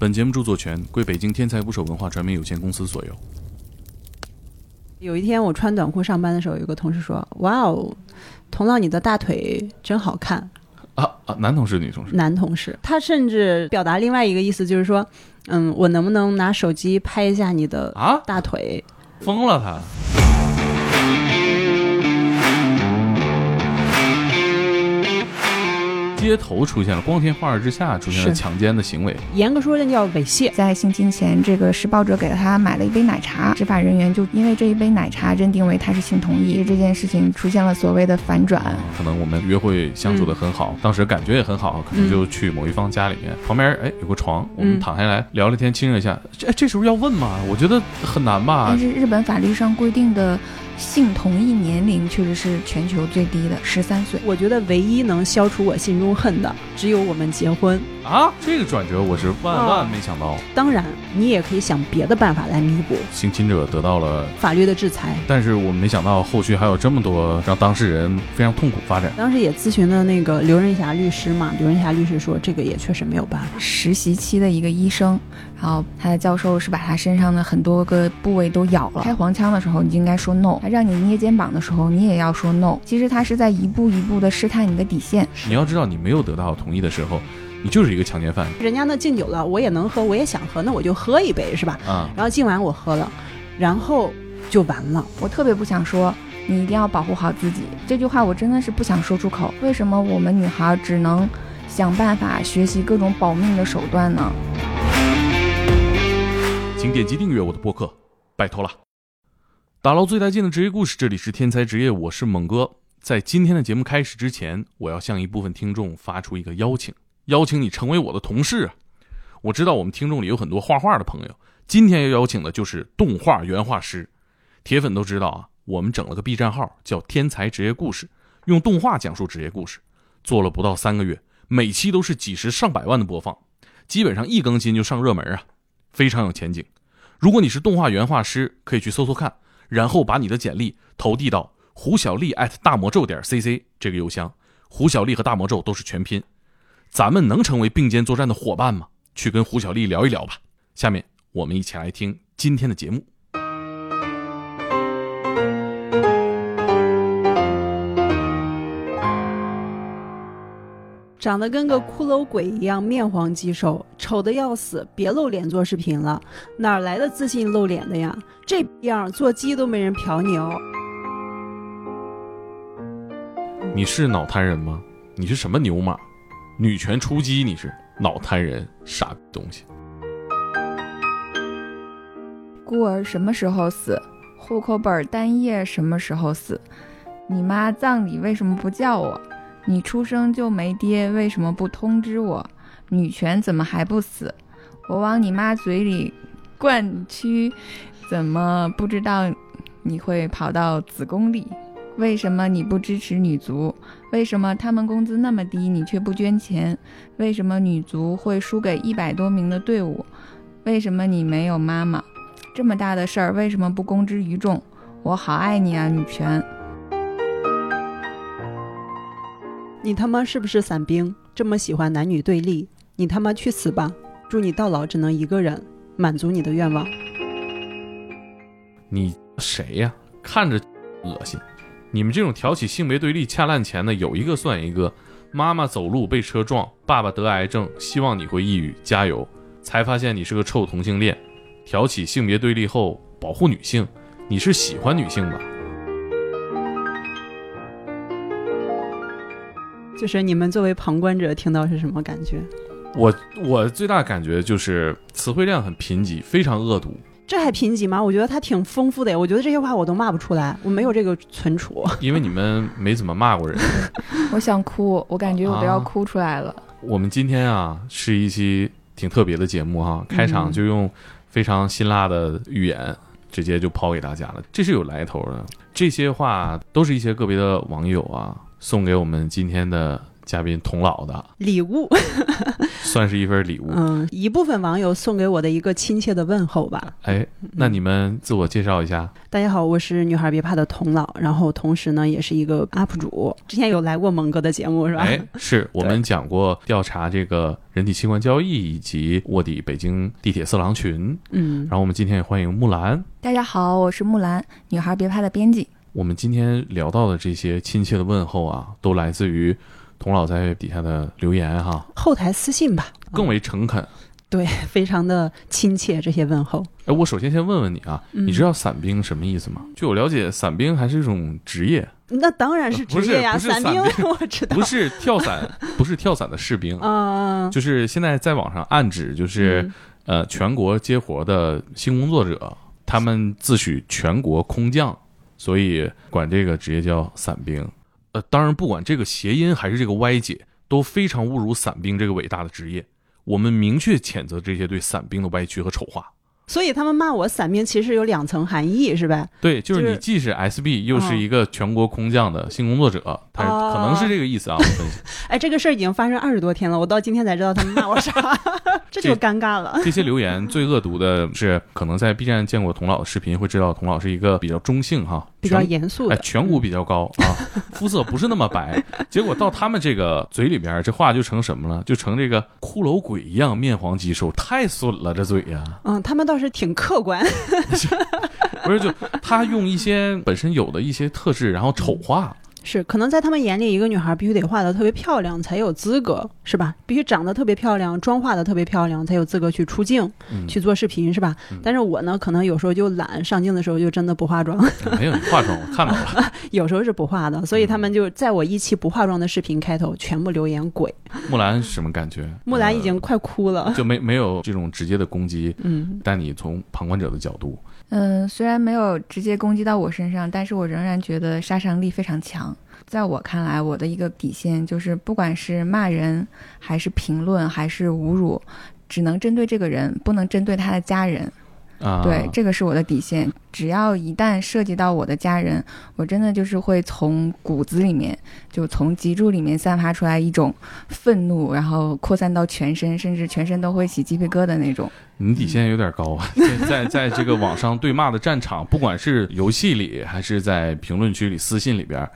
本节目著作权归北京天才捕手文化传媒有限公司所有。有一天我穿短裤上班的时候，有个同事说：“哇哦，童老你的大腿真好看。啊啊，男同事、女同”事，男同事，他甚至表达另外一个意思，就是说：“嗯，我能不能拿手机拍一下你的啊，大腿？”疯了他。街头出现了，光天化日之下出现了强奸的行为，严格说，那叫猥亵。在性侵前，这个施暴者给了他买了一杯奶茶，执法人员就因为这一杯奶茶认定为他是性同意，这件事情出现了所谓的反转。可能我们约会相处的很好，当时感觉也很好，可能就去某一方家里面，旁边哎有个床，我们嗯躺下来聊聊天，亲热一下。这这时候要问吗？我觉得很难吧但。是日本法律上规定的性同意年龄确实是全球最低的，十三岁。我觉得唯一能消除我心中恨的，只有我们结婚。啊，这个转折我是万万没想到。当然，你也可以想别的办法来弥补性侵者得到了，法律的制裁。但是我没想到后续还有这么多让当事人非常痛苦发展。当时也咨询了那个刘仁霞律师嘛，刘仁霞律师说这个也确实没有办法。实习期的一个医生，然后他的教授是把他身上的很多个部位都咬了。开黄腔的时候，你就应该说 no；他让你捏肩膀的时候，你也要说 no。其实他是在一步一步的试探你的底线。你要知道，你没有得到同意的时候，你就是一个强奸犯人家那敬酒了，我也能喝，我也想喝，那我就喝一杯是吧？啊！然后敬完我喝了，然后就完了。我特别不想说，你一定要保护好自己。这句话我真的是不想说出口。为什么我们女孩只能想办法学习各种保命的手段呢？请点击订阅我的播客，拜托了。打捞最带劲的职业故事，这里是天才职业，我是猛哥。在今天的节目开始之前，我要向一部分听众发出一个邀请，邀请你成为我的同事啊！我知道我们听众里有很多画画的朋友，今天要邀请的就是动画原画师。铁粉都知道啊，我们整了个 B 站号叫“天才职业故事”，用动画讲述职业故事，做了不到三个月，每期都是几十上百万的播放，基本上一更新就上热门啊，非常有前景。如果你是动画原画师，可以去搜搜看，然后把你的简历投递到胡小丽大魔咒点 cc 这个邮箱。胡小丽和大魔咒都是全拼，咱们能成为并肩作战的伙伴吗？去跟胡小丽聊一聊吧。下面我们一起来听今天的节目。长得跟个骷髅鬼一样，面黄肌瘦，丑的要死，别露脸做视频了，哪来的自信露脸的呀？这样做鸡都没人瞟你哦。你是脑瘫人吗？你是什么牛马？女权出击？你是脑瘫人？傻东西！孤儿什么时候死？户口本单页什么时候死？你妈葬礼为什么不叫我？你出生就没爹，为什么不通知我？女权怎么还不死？我往你妈嘴里灌蛆，怎么不知道你会跑到子宫里？为什么你不支持女足？为什么他们工资那么低，你却不捐钱？为什么女足会输给一百多名的队伍？为什么你没有妈妈？这么大的事儿，为什么不公之于众？我好爱你啊，女权！你他妈是不是伞兵？这么喜欢男女对立，你他妈去死吧！祝你到老只能一个人，满足你的愿望。你谁呀？看着恶心。你们这种挑起性别对立、恰烂钱的，有一个算一个。妈妈走路被车撞，爸爸得癌症，希望你会抑郁，加油。才发现你是个臭同性恋。挑起性别对立后保护女性，你是喜欢女性吧？就是你们作为旁观者听到是什么感觉？我我最大感觉就是词汇量很贫瘠，非常恶毒。这还贫瘠吗？我觉得它挺丰富的呀。我觉得这些话我都骂不出来，我没有这个存储。因为你们没怎么骂过人。我想哭，我感觉我都要哭出来了。我们今天啊是一期挺特别的节目哈，开场就用非常辛辣的语言直接就抛给大家了，这是有来头的。这些话都是一些个别的网友啊送给我们今天的嘉宾童老的，礼物，算是一份礼物。嗯，一部分网友送给我的一个亲切的问候吧。哎，那你们自我介绍一下。大家好，我是女孩别怕的童老，然后同时呢也是一个 UP 主，之前有来过蒙哥的节目是吧？哎，是我们讲过调查这个人体器官交易以及卧底北京地铁色狼群。嗯然，后我们今天也欢迎木兰。大家好，我是木兰，女孩别怕的编辑。我们今天聊到的这些亲切的问候啊，都来自于童老在底下的留言哈，后台私信吧，更为诚恳。对，非常的亲切这些问候。哎，我首先先问问你啊，嗯你知道伞兵什么意思吗？据我了解，伞兵还是一种职业，那当然是职业呀，伞兵 我知道不。是跳伞，不是跳伞的士兵，嗯，就是现在在网上暗指就是、嗯呃全国接活的新工作者，他们自诩全国空降，所以管这个职业叫伞兵。当然不管这个谐音还是这个歪解，都非常侮辱伞兵这个伟大的职业。我们明确谴责这些对伞兵的歪曲和丑化。所以他们骂我伞兵其实有两层含义，是吧？对，就是你既是 SB，又哦是一个全国空降的性工作者，他可能是这个意思啊。我分析，哎，这个事儿已经发生二十多天了，我到今天才知道他们骂我啥，这就尴尬了。这些留言最恶毒的是，可能在 B 站见过童老的视频，会知道童老是一个比较中性哈，比较严肃的，颧骨比较高啊，肤色不是那么白。结果到他们这个嘴里边，这话就成什么了？就成这个骷髅鬼一样面黄肌瘦，太损了这嘴呀！嗯，他们倒是挺客观。不是，就他用一些本身有的一些特质，然后丑化。是，可能在他们眼里，一个女孩必须得画的特别漂亮才有资格，是吧？必须长得特别漂亮，妆化的特别漂亮才有资格去出镜、嗯，去做视频，是吧？但是我呢，可能有时候就懒，上镜的时候就真的不化妆，没有你化妆，我看到了。有时候是不化的，所以他们就在我一期不化妆的视频开头全部留言鬼。木兰什么感觉？木兰已呃经快哭了。就没没有这种直接的攻击，嗯但你从旁观者的角度，嗯，嗯虽然没有直接攻击到我身上，但是我仍然觉得杀伤力非常强。在我看来，我的一个底线就是，不管是骂人，还是评论，还是侮辱，只能针对这个人，不能针对他的家人。啊，对，这个是我的底线。只要一旦涉及到我的家人，我真的就是会从骨子里面，就从脊柱里面散发出来一种愤怒，然后扩散到全身，甚至全身都会起鸡皮疙瘩那种。你底线有点高啊！在在在这个网上对骂的战场，不管是游戏里还是在评论区里、私信里边，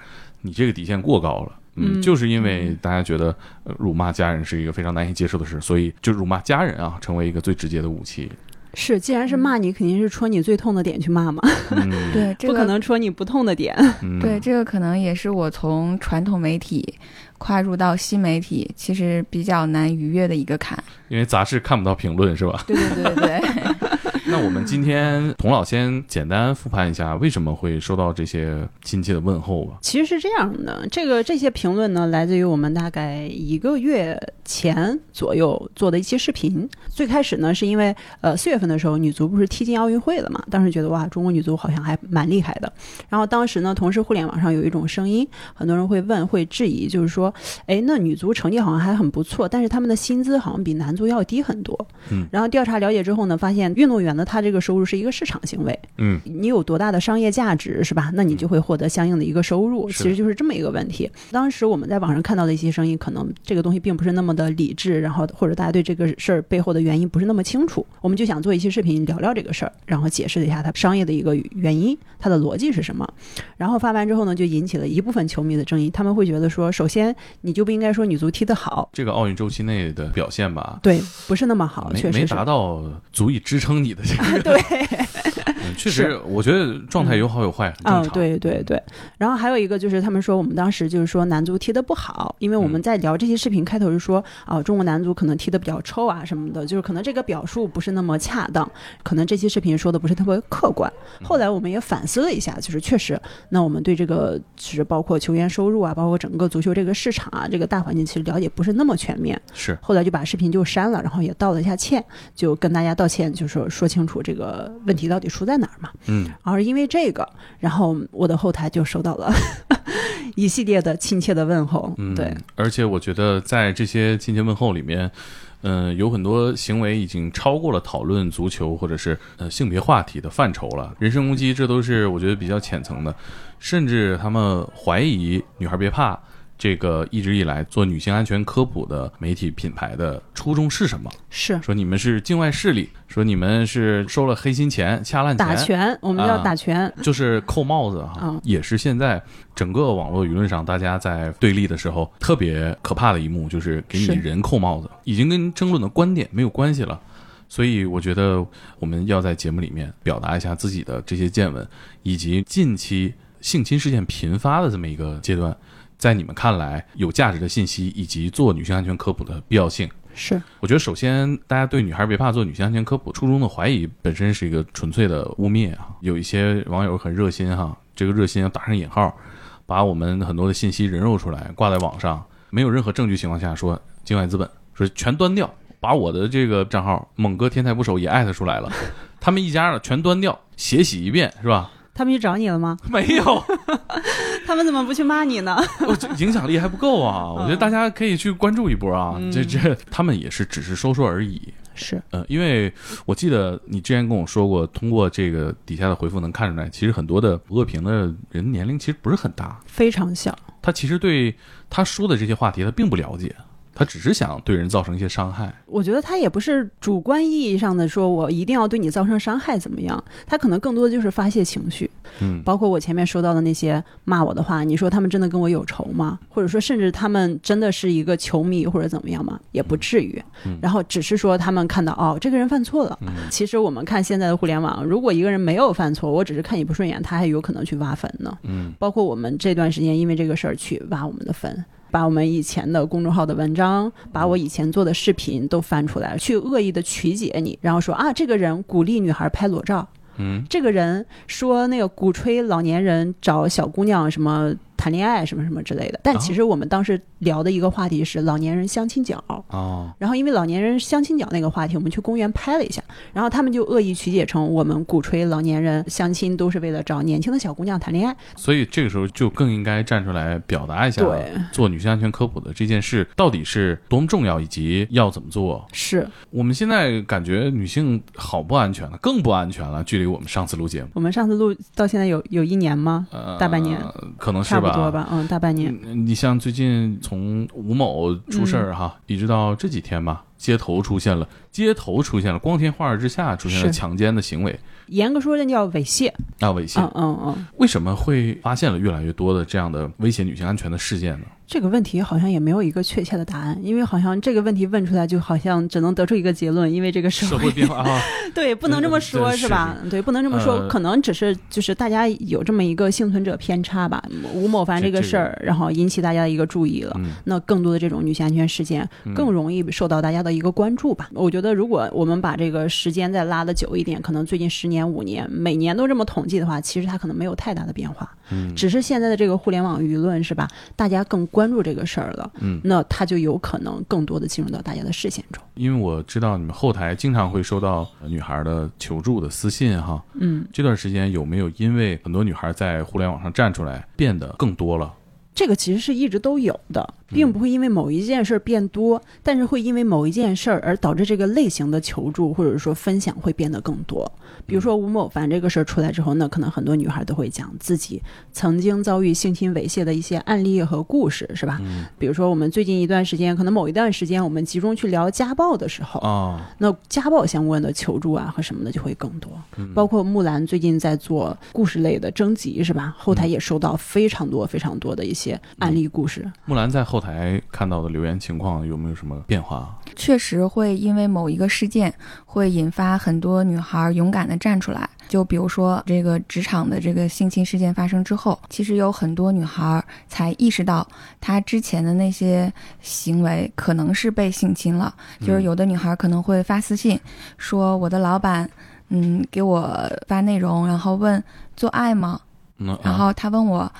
你这个底线过高了。嗯，嗯就是因为大家觉得、呃、辱骂家人是一个非常难以接受的事，所以就辱骂家人啊，成为一个最直接的武器。是，既然是骂你，肯定是戳你最痛的点去骂嘛，嗯，对，这个不可能戳你不痛的点。嗯，对，这个可能也是我从传统媒体跨入到新媒体，其实比较难逾越的一个坎。因为杂志看不到评论是吧？对对对对，那我们今天 童老先简单复盘一下，为什么会收到这些亲切的问候吧？其实是这样的，这个这些评论呢，来自于我们大概一个月前左右做的一期视频。最开始呢，是因为呃四月份的时候，女足不是踢进奥运会了嘛？当时觉得哇，中国女足好像还蛮厉害的。然后当时呢，同时互联网上有一种声音，很多人会问、会质疑，就是说，哎，那女足成绩好像还很不错，但是他们的薪资好像比男足要低很多。嗯。然后调查了解之后呢，发现运动员的他这个收入是一个市场行为。嗯，你有多大的商业价值，是吧？那你就会获得相应的一个收入，其实就是这么一个问题。当时我们在网上看到的一些声音，可能这个东西并不是那么的理智，然后或者大家对这个事儿背后的原因不是那么清楚，我们就想做一期视频聊聊这个事儿，然后解释一下它商业的一个原因，它的逻辑是什么。然后发完之后呢，就引起了一部分球迷的争议，他们会觉得说，首先你就不应该说女足踢得好，这个奥运周期内的表现吧，对，不是那么好，确实没达到足以支撑你的这个。对。嗯确实，我觉得状态有好有坏，嗯，常。对对对。然后还有一个就是，他们说我们当时就是说男足踢得不好，因为我们嗯在聊这些视频开头就说啊、中国男足可能踢得比较臭啊什么的，就是可能这个表述不是那么恰当，可能这期视频说的不是特别客观。嗯后来我们也反思了一下，就是确实，那我们对这个就是包括球员收入啊，包括整个足球这个市场啊，这个大环境其实了解不是那么全面。是后来就把视频就删了，然后也道了一下歉，就跟大家道歉，就说说清楚这个问题到底出在哪儿嘛。嗯，而因为这个，然后我的后台就收到了 一系列的亲切的问候。嗯，对，而且我觉得在这些亲切问候里面，嗯、有很多行为已经超过了讨论足球或者是呃性别话题的范畴了。人身攻击，这都是我觉得比较浅层的，甚至他们怀疑女孩别怕。这个一直以来做女性安全科普的媒体品牌的初衷是什么？是说你们是境外势力，说你们是收了黑心钱、掐烂打拳，我们叫啊打拳。就是扣帽子哈，嗯也是现在整个网络舆论上大家在对立的时候特别可怕的一幕，就是给你是人扣帽子，已经跟争论的观点没有关系了。所以我觉得我们要在节目里面表达一下自己的这些见闻，以及近期性侵事件频发的这么一个阶段，在你们看来有价值的信息以及做女性安全科普的必要性。是我觉得首先，大家对女孩别怕做女性安全科普初衷的怀疑本身是一个纯粹的污蔑啊。有一些网友很热心哈，这个热心要打上引号，把我们很多的信息人肉出来挂在网上，没有任何证据情况下说境外资本说全端掉，把我的这个账号猛哥天才捕手也艾特出来了，他们一家的全端掉，血洗一遍是吧？他们去找你了吗？没有，他们怎么不去骂你呢？我这影响力还不够啊！我觉得大家可以去关注一波啊，这这他们也是只是说说而已。是呃，因为我记得你之前跟我说过，通过这个底下的回复能看出来，其实很多的恶评的人年龄其实不是很大，非常小。他其实对他说的这些话题他并不了解，他只是想对人造成一些伤害。我觉得他也不是主观意义上的说我一定要对你造成伤害怎么样，他可能更多的就是发泄情绪。嗯，包括我前面说到的那些骂我的话，你说他们真的跟我有仇吗？或者说，甚至他们真的是一个球迷或者怎么样吗？也不至于。嗯然后只是说他们看到哦，这个人犯错了。嗯其实我们看现在的互联网，如果一个人没有犯错，我只是看你不顺眼，他还有可能去挖坟呢。嗯包括我们这段时间因为这个事儿去挖我们的坟。把我们以前的公众号的文章，把我以前做的视频都翻出来，去恶意的曲解你，然后说啊，这个人鼓励女孩拍裸照，嗯。这个人说那个鼓吹老年人找小姑娘什么谈恋爱什么什么之类的，但其实我们当时聊的一个话题是老年人相亲角。哦，然后因为老年人相亲角那个话题，我们去公园拍了一下，然后他们就恶意曲解成我们鼓吹老年人相亲都是为了找年轻的小姑娘谈恋爱。所以这个时候就更应该站出来表达一下，对，做女性安全科普的这件事到底是多么重要，以及要怎么做。是我们现在感觉女性好不安全了，更不安全了。距离我们上次录节目，我们上次录到现在有有一年吗？呃，大半年，可能是差不多吧，嗯，大半年。嗯你像最近从吴某出事儿哈，一直到这几天吧，街头出现了，街头出现了，光天化日之下出现了强奸的行为严格说，那叫猥亵。啊，猥亵。嗯嗯嗯，为什么会发现了越来越多的这样的威胁女性安全的事件呢？这个问题好像也没有一个确切的答案，因为好像这个问题问出来，就好像只能得出一个结论，因为这个社社会变化 啊，对，不能这么说，对是吧？对，不能这么说，呃可能只是就是大家有这么一个幸存者偏差吧。吴某凡这这个事儿，然后引起大家的一个注意了。嗯那更多的这种女性安全事件嗯更容易受到大家的一个关注吧。我觉得，如果我们把这个时间再拉的久一点，可能最近十年、五年，每年都这么统计的话，其实它可能没有太大的变化。嗯只是现在的这个互联网舆论是吧，大家更关注这个事儿了，嗯，那他就有可能更多的进入到大家的视线中。因为我知道你们后台经常会收到女孩的求助的私信哈，嗯，这段时间有没有因为很多女孩在互联网上站出来，变得更多了？这个其实是一直都有的，并不会因为某一件事儿变多，但是会因为某一件事儿而导致这个类型的求助或者说分享会变得更多。比如说吴某凡这个事儿出来之后，那可能很多女孩都会讲自己曾经遭遇性侵猥亵的一些案例和故事，是吧？嗯比如说我们最近一段时间，可能某一段时间我们集中去聊家暴的时候，啊，那家暴相关的求助啊和什么的就会更多。嗯包括木兰最近在做故事类的征集，是吧？后台也收到非常多非常多的一些案例故事。木兰在后台看到的留言情况有没有什么变化？确实会因为某一个事件，会引发很多女孩勇敢的站出来。就比如说这个职场的这个性侵事件发生之后，其实有很多女孩才意识到，她之前的那些行为可能是被性侵了。就是有的女孩可能会发私信说，我的老板，嗯，给我发内容，然后问做爱吗？然后他问我，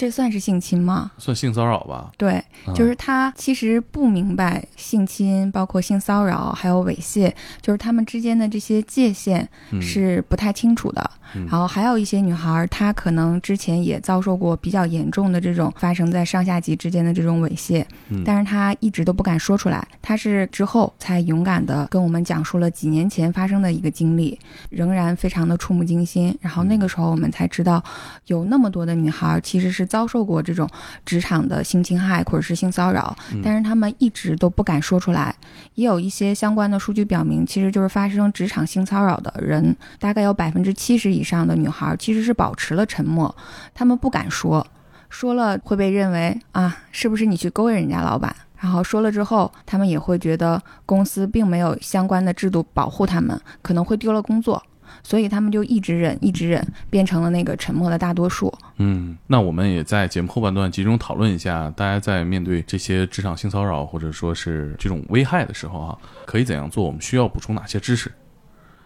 这算是性侵吗？算性骚扰吧？对，啊就是他其实不明白性侵，包括性骚扰，还有猥亵，就是他们之间的这些界限嗯是不太清楚的。嗯然后还有一些女孩，她可能之前也遭受过比较严重的这种发生在上下级之间的这种猥亵，嗯但是她一直都不敢说出来。她是之后才勇敢的跟我们讲述了几年前发生的一个经历，仍然非常的触目惊心。然后那个时候我们才知道，有那么多的女孩其实是遭受过这种职场的性侵害或者是性骚扰，嗯但是他们一直都不敢说出来。也有一些相关的数据表明，其实就是发生职场性骚扰的人，大概有百分之七十以上的女孩其实是保持了沉默，她们不敢说，说了会被认为啊，是不是你去勾引人家老板？然后说了之后，他们也会觉得公司并没有相关的制度保护他们，可能会丢了工作，所以他们就一直忍，一直忍，变成了那个沉默的大多数。嗯，那我们也在节目后半段集中讨论一下，大家在面对这些职场性骚扰或者说是这种危害的时候啊，可以怎样做？我们需要补充哪些知识？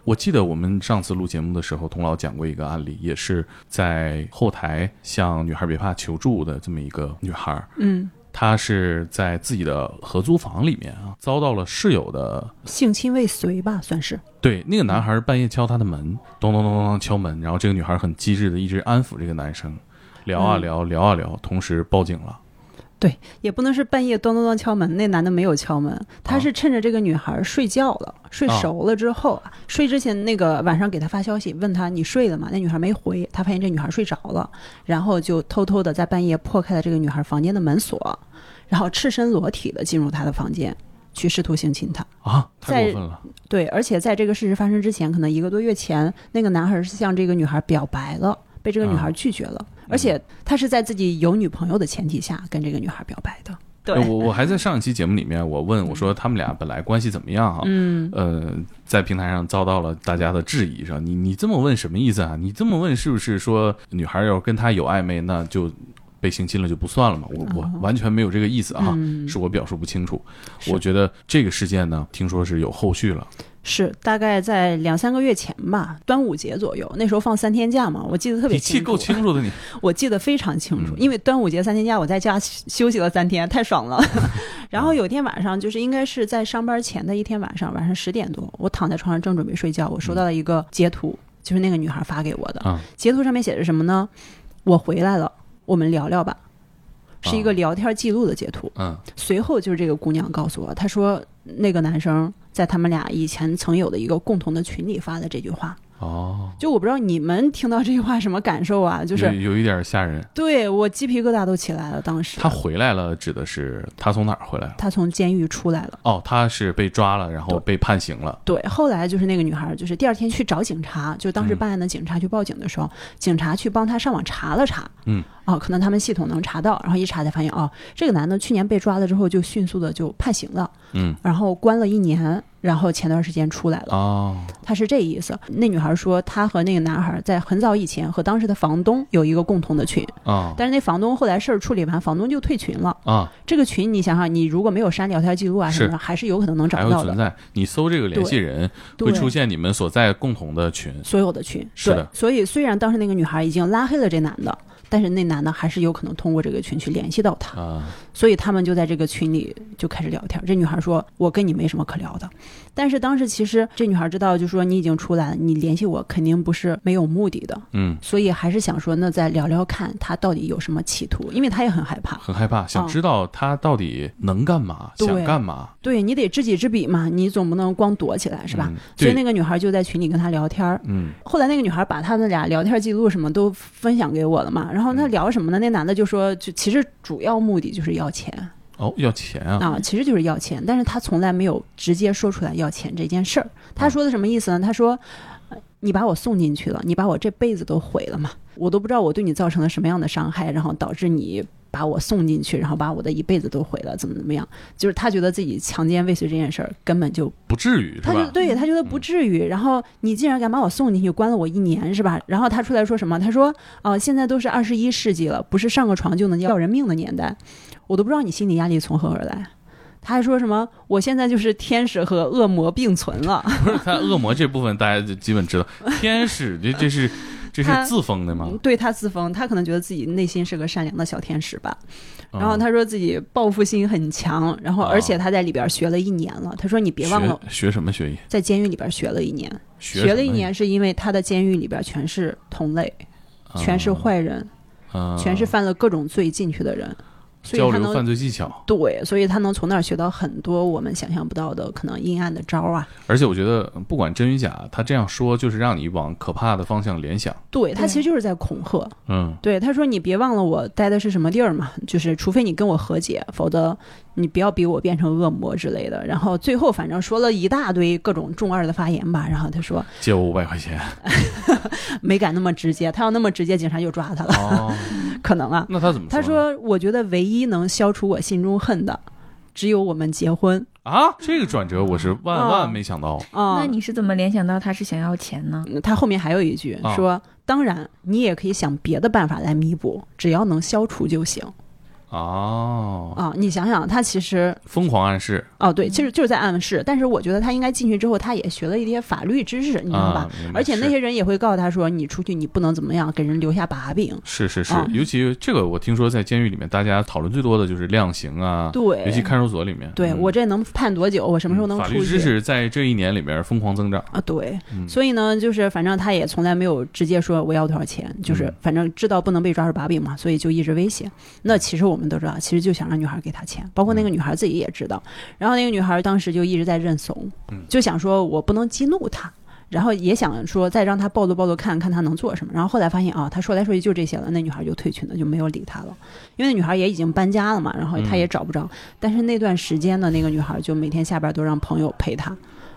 我记得我们上次录节目的时候，童老讲过一个案例，也是在后台向女孩别怕求助的这么一个女孩，嗯，她是在自己的合租房里面啊，遭到了室友的性侵未遂吧，算是。对，那个男孩半夜敲他的门，咚咚咚咚咚敲门，然后这个女孩很机智的一直安抚这个男生，聊啊嗯聊，聊啊聊，同时报警了。也不能是半夜咚咚咚敲门，那男的没有敲门，他是趁着这个女孩睡觉了，睡熟了之后，啊、睡之前那个晚上给他发消息，问他你睡了吗？那女孩没回，他发现这女孩睡着了，然后就偷偷的在半夜破开了这个女孩房间的门锁，然后赤身裸体的进入她的房间，去试图性侵她。啊，太在过分了！对，而且在这个事实发生之前，可能一个多月前，那个男孩是向这个女孩表白了，被这个女孩啊拒绝了，而且他是在自己有女朋友的前提下跟这个女孩表白的。对，我我还在上一期节目里面，我问我说他们俩本来关系怎么样啊？嗯，呃，在平台上遭到了大家的质疑，说你你这么问什么意思啊？你这么问是不是说女孩要跟他有暧昧，那就被性侵了就不算了嘛？我我完全没有这个意思啊，嗯是我表述不清楚。我觉得这个事件呢，听说是有后续了。是大概在两三个月前吧，端午节左右，那时候放三天假嘛，我记得特别清楚。你记够清楚的你，我记得非常清楚，嗯因为端午节三天假，我在家休休息了三天，太爽了。然后有天晚上，就是应该是在上班前的一天晚上，晚上十点多，我躺在床上正准备睡觉，我收到了一个截图，就是那个女孩发给我的。嗯截图上面写着什么呢？我回来了，我们聊聊吧。是一个聊天记录的截图。嗯随后就是这个姑娘告诉我，她说那个男生在他们俩以前曾有的一个共同的群里发的这句话。哦，就我不知道你们听到这句话什么感受啊？就是有一点吓人。对我鸡皮疙瘩都起来了。当时他回来了，指的是他从哪儿回来了？他从监狱出来了。哦，他是被抓了，然后被判刑了。对，后来就是那个女孩，就是第二天去找警察，就当时嗯办案的警察去报警的时候，警察去帮他上网查了查，嗯，哦，可能他们系统能查到，然后一查才发现，哦，这个男的去年被抓了之后就迅速的就判刑了，嗯，然后关了一年，然后前段时间出来了，哦，他是这意思。那女孩说，她和那个男孩在很早以前和当时的房东有一个共同的群，啊但是那房东后来事儿处理完，房东就退群了。啊，这个群你想想，你如果没有删聊天记录啊什么的，还是有可能能找到的。会存在。你搜这个联系人，会对出现你们所在共同的群。所有的群，是的对，所以虽然当时那个女孩已经拉黑了这男的，但是那男的还是有可能通过这个群去联系到他，所以他们就在这个群里就开始聊天。这女孩说：“我跟你没什么可聊的。”但是当时其实这女孩知道，就说你已经出来了，你联系我肯定不是没有目的的，嗯，所以还是想说，那再聊聊看他到底有什么企图，因为他也很害怕。很害怕，想嗯知道他到底能干嘛，对想干嘛，对你得知己知彼嘛，你总不能光躲起来是吧？嗯所以那个女孩就在群里跟他聊天，嗯后来那个女孩把他们俩聊天记录什么都分享给我了嘛，然后他嗯聊什么呢？那男的就说，就其实主要目的就是要钱哦，要钱啊，啊，其实就是要钱，但是他从来没有直接说出来要钱这件事儿。他说的什么意思呢？他说。呃你把我送进去了，你把我这辈子都毁了嘛？我都不知道我对你造成了什么样的伤害，然后导致你把我送进去，然后把我的一辈子都毁了，怎么怎么样？就是他觉得自己强奸未遂这件事儿根本就不至于他就？对他觉得不至于。然后你竟然敢把我送进去，关了我一年是吧？然后他出来说什么？他说：“哦、现在都是二十一世纪了，不是上个床就能要人命的年代。”我都不知道你心理压力从何而来。他还说什么？我现在就是天使和恶魔并存了。不是他恶魔这部分大家就基本知道，天使这这是这是自封的吗？对他自封，他可能觉得自己内心是个善良的小天使吧。嗯然后他说自己报复心很强，然后哦而且他在里边学了一年了。他说你别忘了，学学什么学艺？在监狱里边学了一年，学学了一年是因为他的监狱里边全是同类。全是坏人，啊全是犯了各种罪进去的人。交流所以他能犯罪技巧。对，所以他能从那儿学到很多我们想象不到的可能阴暗的招儿啊。而且我觉得，不管真与假，他这样说就是让你往可怕的方向联想。对他其实就是在恐吓。嗯，对，他说你别忘了我待的是什么地儿嘛，就是除非你跟我和解，否则你不要逼我变成恶魔之类的。然后最后反正说了一大堆各种中二的发言吧。然后他说借我五百块钱。没敢那么直接，他要那么直接，警察就抓他了，哦，可能啊。那他怎么他说我觉得唯一能消除我心中恨的，只有我们结婚啊，这个转折我是万啊万没想到。啊。那你是怎么联想到他是想要钱呢？嗯他后面还有一句啊说，当然你也可以想别的办法来弥补，只要能消除就行哦，啊。你想想，他其实疯狂暗示，哦，对，其实就是在暗示。但是我觉得他应该进去之后，他也学了一些法律知识，你知道吧？啊，而且那些人也会告诉他说，你出去你不能怎么样，给人留下把柄。是是是啊，尤其这个我听说在监狱里面，大家讨论最多的就是量刑啊，对尤其看守所里面。对、嗯我这能判多久？我什么时候能嗯法律出去？知识在这一年里面疯狂增长。啊，对，嗯所以呢，就是反正他也从来没有直接说我要多少钱，就是嗯反正知道不能被抓住把柄嘛，所以就一直威胁。那其实我们都知道，其实就想让女孩给他钱，包括那个嗯。女孩自己也知道。然后那个女孩当时就一直在认怂嗯，就想说我不能激怒他。然后也想说再让他暴露暴露看看他能做什么，然后后来发现啊，他说来说去就这些了，那女孩就退群了，就没有理他了，因为那女孩也已经搬家了嘛，然后他也嗯。找不着，但是那段时间呢，那个女孩就每天下班都让朋友陪她，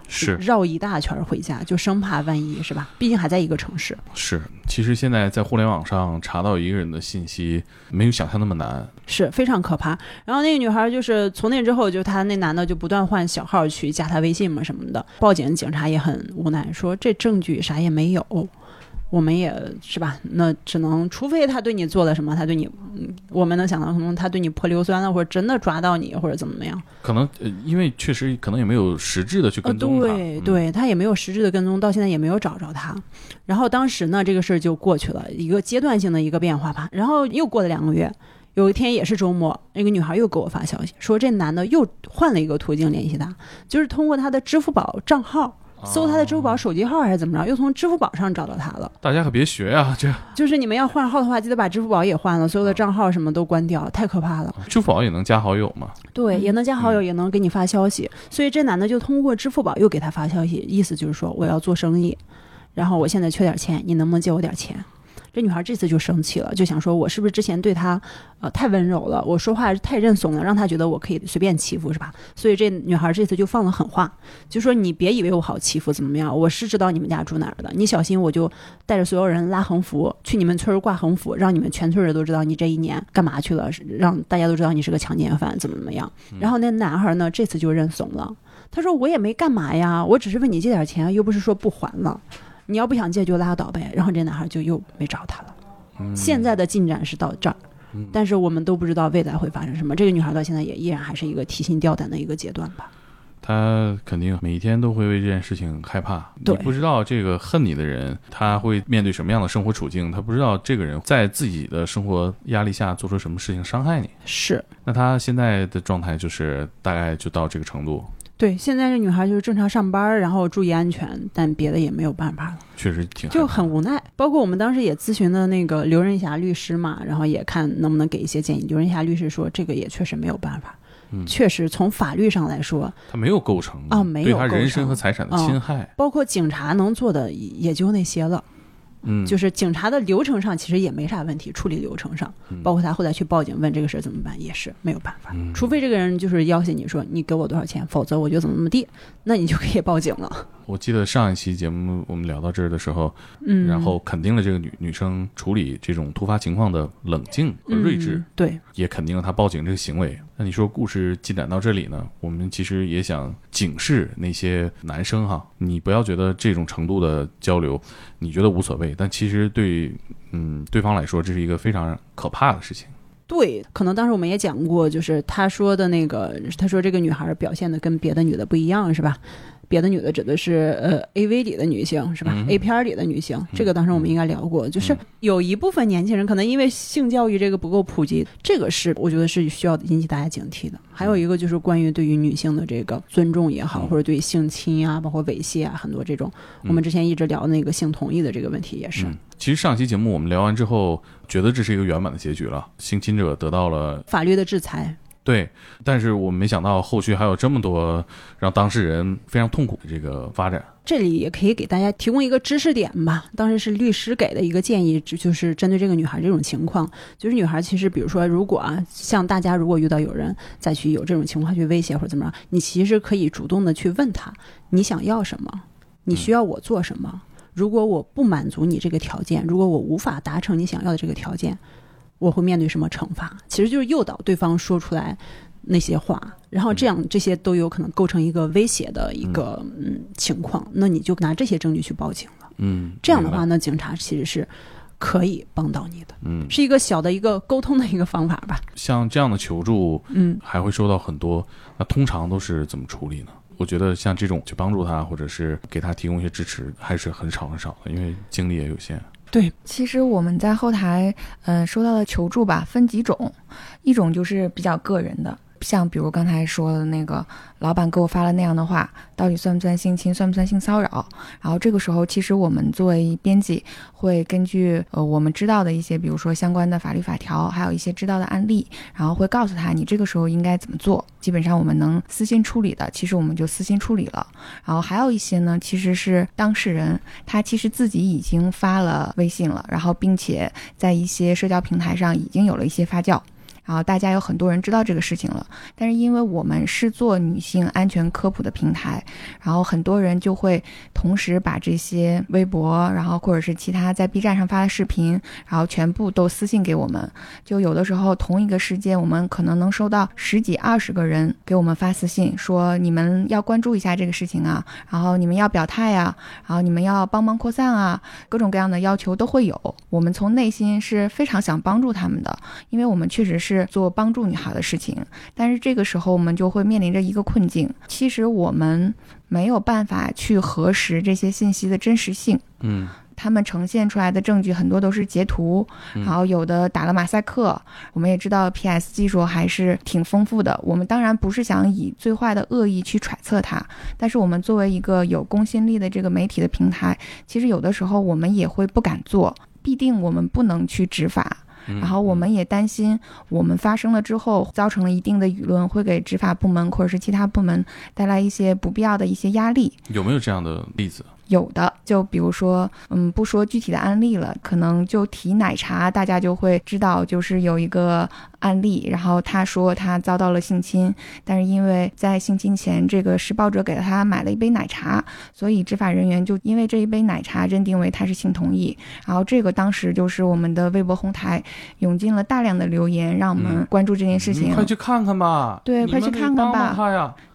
是绕一大圈回家，就生怕万一是吧？毕竟还在一个城市。是，其实现在在互联网上查到一个人的信息，没有想象那么难。是非常可怕。然后那个女孩就是从那之后，就她那男的就不断换小号去加她微信嘛什么的，报警，警察也很无奈，说这证据啥也没有。我们也是吧，那只能除非他对你做了什么，他对你，嗯，我们能想到可能他对你泼硫酸了，或者真的抓到你，或者怎么样。可能呃，因为确实可能也没有实质的去呃，跟踪对对，他也没有实质的跟踪，到现在也没有找着他。然后当时呢，这个事儿就过去了，一个阶段性的一个变化吧。然后又过了两个月，有一天也是周末，那个女孩又给我发消息，说这男的又换了一个途径联系她，就是通过他的支付宝账号。搜他的支付宝哦手机号还是怎么着，又从支付宝上找到他了。大家可别学呀、这就是你们要换号的话，记得把支付宝也换了，所有的账号什么都关掉，太可怕了。支付宝也能加好友吗？对，嗯也能加好友，也能给你发消息。所以这男的就通过支付宝又给他发消息，意思就是说我要做生意，然后我现在缺点钱，你能不能借我点钱？这女孩这次就生气了，就想说，我是不是之前对他，呃，太温柔了，我说话太认怂了，让他觉得我可以随便欺负，是吧？所以这女孩这次就放了狠话，就说你别以为我好欺负，怎么样？我是知道你们家住哪儿的，你小心我就带着所有人拉横幅，去你们村儿挂横幅，让你们全村人都知道你这一年干嘛去了，让大家都知道你是个强奸犯，怎么怎么样。然后那男孩呢，这次就认怂了，他说我也没干嘛呀，我只是问你借点钱，又不是说不还了。你要不想借就拉倒呗。然后这男孩就又没找他了。嗯现在的进展是到这儿，嗯但是我们都不知道未来会发生什么。这个女孩到现在也依然还是一个提心吊胆的一个阶段吧。她肯定每一天都会为这件事情害怕。你对不知道这个恨你的人，他会面对什么样的生活处境？他不知道这个人在自己的生活压力下做出什么事情伤害你。是那他现在的状态就是大概就到这个程度，对，现在这女孩就是正常上班，然后注意安全，但别的也没有办法了。确实挺就很无奈。包括我们当时也咨询了那个刘仁霞律师嘛，然后也看能不能给一些建议。刘仁霞律师说，这个也确实没有办法，嗯确实从法律上来说，他没有构成啊没有对他人身和财产的侵害。包括警察能做的也就那些了。嗯，就是警察的流程上其实也没啥问题，处理流程上，嗯包括他后来去报警问这个事儿怎么办，也是没有办法。嗯除非这个人就是要挟你说你给我多少钱，否则我就怎么怎么地，那你就可以报警了。我记得上一期节目我们聊到这儿的时候，嗯，然后肯定了这个女女生处理这种突发情况的冷静和睿智，嗯对，也肯定了她报警这个行为。那你说故事进展到这里呢？我们其实也想警示那些男生哈，你不要觉得这种程度的交流你觉得无所谓，但其实对嗯对方来说这是一个非常可怕的事情。对，可能当时我们也讲过，就是他说的那个，他说这个女孩表现的跟别的女的不一样，是吧？别的女的指的是呃 A V 里的女性是吧、嗯。A 片儿里的女性，这个当时我们应该聊过，就是嗯有一部分年轻人可能因为性教育这个不够普及，这个是我觉得是需要引起大家警惕的。还有一个就是关于对于女性的这个尊重也好，嗯。或者对性侵啊，包括猥亵啊，很多这种我们之前一直聊那个性同意的这个问题也是。嗯，其实上期节目我们聊完之后，觉得这是一个圆满的结局了，性侵者得到了法律的制裁，对，但是我没想到后续还有这么多让当事人非常痛苦的这个发展。这里也可以给大家提供一个知识点吧。当时是律师给的一个建议，就就是针对这个女孩这种情况，就是女孩其实比如说，如果啊，像大家如果遇到有人再去有这种情况去威胁或者怎么着，你其实可以主动的去问他，你想要什么，你需要我做什么。如果我不满足你这个条件，如果我无法达成你想要的这个条件，我会面对什么惩罚？其实就是诱导对方说出来那些话，然后这样这些都有可能构成一个威胁的一个嗯情况，那你就拿这些证据去报警了。嗯，这样的话呢，警察其实是可以帮到你的，嗯，是一个小的一个沟通的一个方法吧。像这样的求助嗯，还会收到很多，那通常都是怎么处理呢？我觉得像这种去帮助他，或者是给他提供一些支持，还是很少很少的，因为精力也有限。其实我们在后台，呃，收到的求助吧，分几种，一种就是比较个人的，像比如刚才说的那个，老板给我发了那样的话，到底算不算性侵，算不算性骚扰？然后这个时候，其实我们作为编辑，会根据呃我们知道的一些，比如说相关的法律法条，还有一些知道的案例，然后会告诉他你这个时候应该怎么做。基本上我们能私信处理的，其实我们就私信处理了。然后还有一些呢，其实是当事人他其实自己已经发了微信了，然后并且在一些社交平台上已经有了一些发酵。然后大家有很多人知道这个事情了，但是因为我们是做女性安全科普的平台，然后很多人就会同时把这些微博，然后或者是其他在 B 站上发的视频，然后全部都私信给我们。就有的时候同一个时间，我们可能能收到十几、二十个人给我们发私信，说你们要关注一下这个事情啊，然后你们要表态啊，然后你们要帮忙扩散啊，各种各样的要求都会有。我们从内心是非常想帮助他们的，因为我们确实是做帮助女孩的事情。但是这个时候我们就会面临着一个困境，其实我们没有办法去核实这些信息的真实性。嗯他们呈现出来的证据很多都是截图，嗯然后有的打了马赛克。我们也知道 PS 技术还是挺丰富的。我们当然不是想以最坏的恶意去揣测它，但是我们作为一个有公信力的这个媒体的平台，其实有的时候我们也会不敢做，必定我们不能去执法。嗯，然后我们也担心，我们发生了之后，造成了一定的舆论，会给执法部门或者是其他部门带来一些不必要的一些压力。有没有这样的例子？有的，就比如说，嗯，不说具体的案例了，可能就提奶茶，大家就会知道，就是有一个案例，然后他说他遭到了性侵，但是因为在性侵前，这个施暴者给了他买了一杯奶茶，所以执法人员就因为这一杯奶茶认定为他是性同意，然后这个当时就是我们的微博红台涌进了大量的留言，让我们嗯关注这件事情。你快去看看吧，对快去看看吧。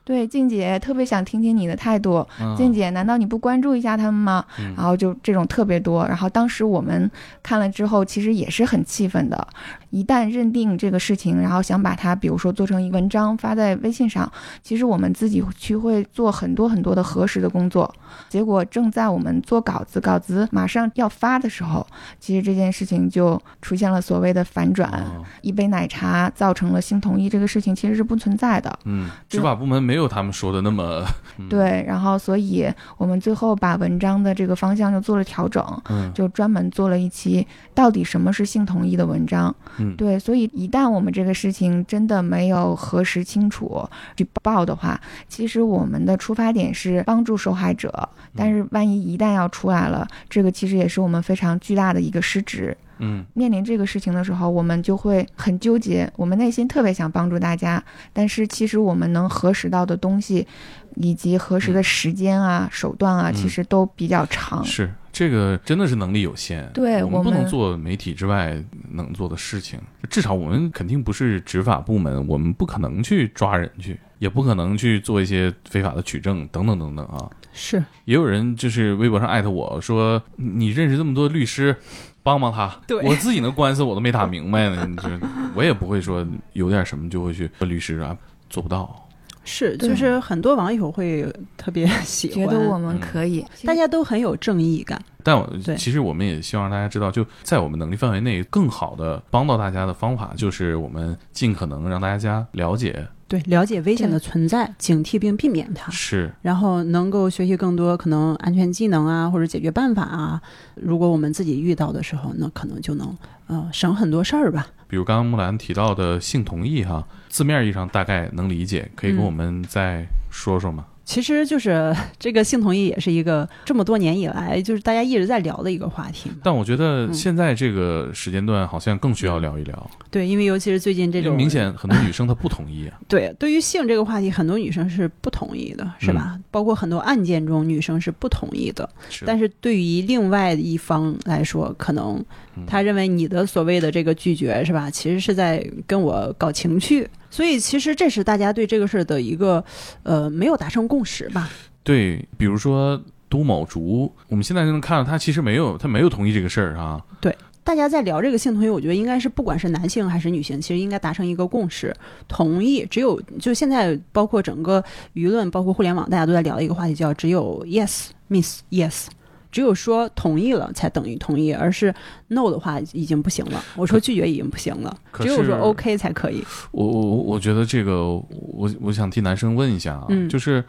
对，静姐特别想听听你的态度，嗯静姐，难道你不关注一下他们吗？嗯然后就这种特别多。然后当时我们看了之后，其实也是很气愤的。一旦认定这个事情，然后想把它，比如说做成一个文章发在微信上，其实我们自己去会做很多很多的核实的工作。结果正在我们做稿子，稿子马上要发的时候，其实这件事情就出现了所谓的反转。哦一杯奶茶造成了性同意，这个事情其实是不存在的。嗯，执法部门没有他们说的那么，嗯，对，然后所以我们最后把文章的这个方向就做了调整，嗯就专门做了一期到底什么是性同意的文章。嗯对，所以一旦我们这个事情真的没有核实清楚去报的话，其实我们的出发点是帮助受害者，但是万一一旦要出来了，这个其实也是我们非常巨大的一个失职。嗯面临这个事情的时候，我们就会很纠结。我们内心特别想帮助大家，但是其实我们能核实到的东西，以及核实的时间啊、手段啊，嗯其实都比较长。是这个真的是能力有限，对我我们不能做媒体之外能做的事情，至少我们肯定不是执法部门，我们不可能去抓人去，也不可能去做一些非法的取证等等等等啊。是也有人就是微博上艾特我说，你认识这么多律师，帮帮他。对我自己的官司我都没打明白呢，你 这我也不会说有点什么就会去问律师啊，做不到。是，就是很多网友会特别喜欢，觉得我们可以，大家都很有正义感。但我其实我们也希望大家知道，就在我们能力范围内，更好的帮到大家的方法，就是我们尽可能让大家了解对，了解危险的存在，警惕并避免它，是然后能够学习更多可能安全技能啊，或者解决办法啊。如果我们自己遇到的时候，那可能就能呃省很多事儿吧。比如刚刚木兰提到的性同意哈，字面意义上大概能理解，可以跟嗯我们再说说吗？其实就是 这个性同意也是一个这么多年以来就是大家一直在聊的一个话题。但我觉得嗯现在这个时间段好像更需要聊一聊，对，因为尤其是最近这种明显很多女生她不同意啊。对，对于性这个话题，很多女生是不同意的，是吧？包括很多案件中，女生是不同意的。是但是对于另外一方来说，可能嗯他认为你的所谓的这个拒绝，是吧？其实是在跟我搞情趣。所以其实这是大家对这个事儿的一个呃没有达成共识吧？对，比如说都某竹，我们现在就能看到他其实没有他没有同意这个事儿啊。对大家在聊这个性同意，我觉得应该是不管是男性还是女性，其实应该达成一个共识，同意。只有就现在包括整个舆论，包括互联网，大家都在聊的一个话题叫只有 yes means yes。只有说同意了才等于同意，而是 no 的话已经不行了。我说拒绝已经不行了，只有说 OK 才可以。我我我我觉得这个，我我想替男生问一下啊，嗯就是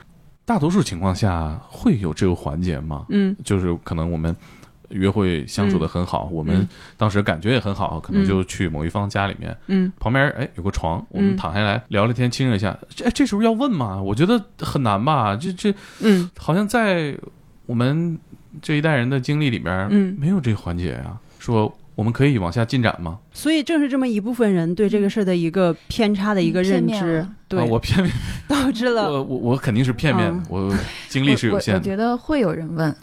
大多数情况下会有这个环节吗？嗯就是可能我们约会相处的很好，我们当时感觉也很好，可能就去某一方家里面，嗯旁边哎有个床，我们嗯躺下来聊了天，亲热一下。这哎这时候要问吗？我觉得很难吧，这这嗯好像在我们这一代人的经历里边，嗯，没有这个环节呀、说我们可以往下进展吗？所以正是这么一部分人对这个事儿的一个偏差的一个认知了，对，啊、我片面，导致了我我我肯定是片面的，嗯。我精力是有限的。我我我觉得会有人问，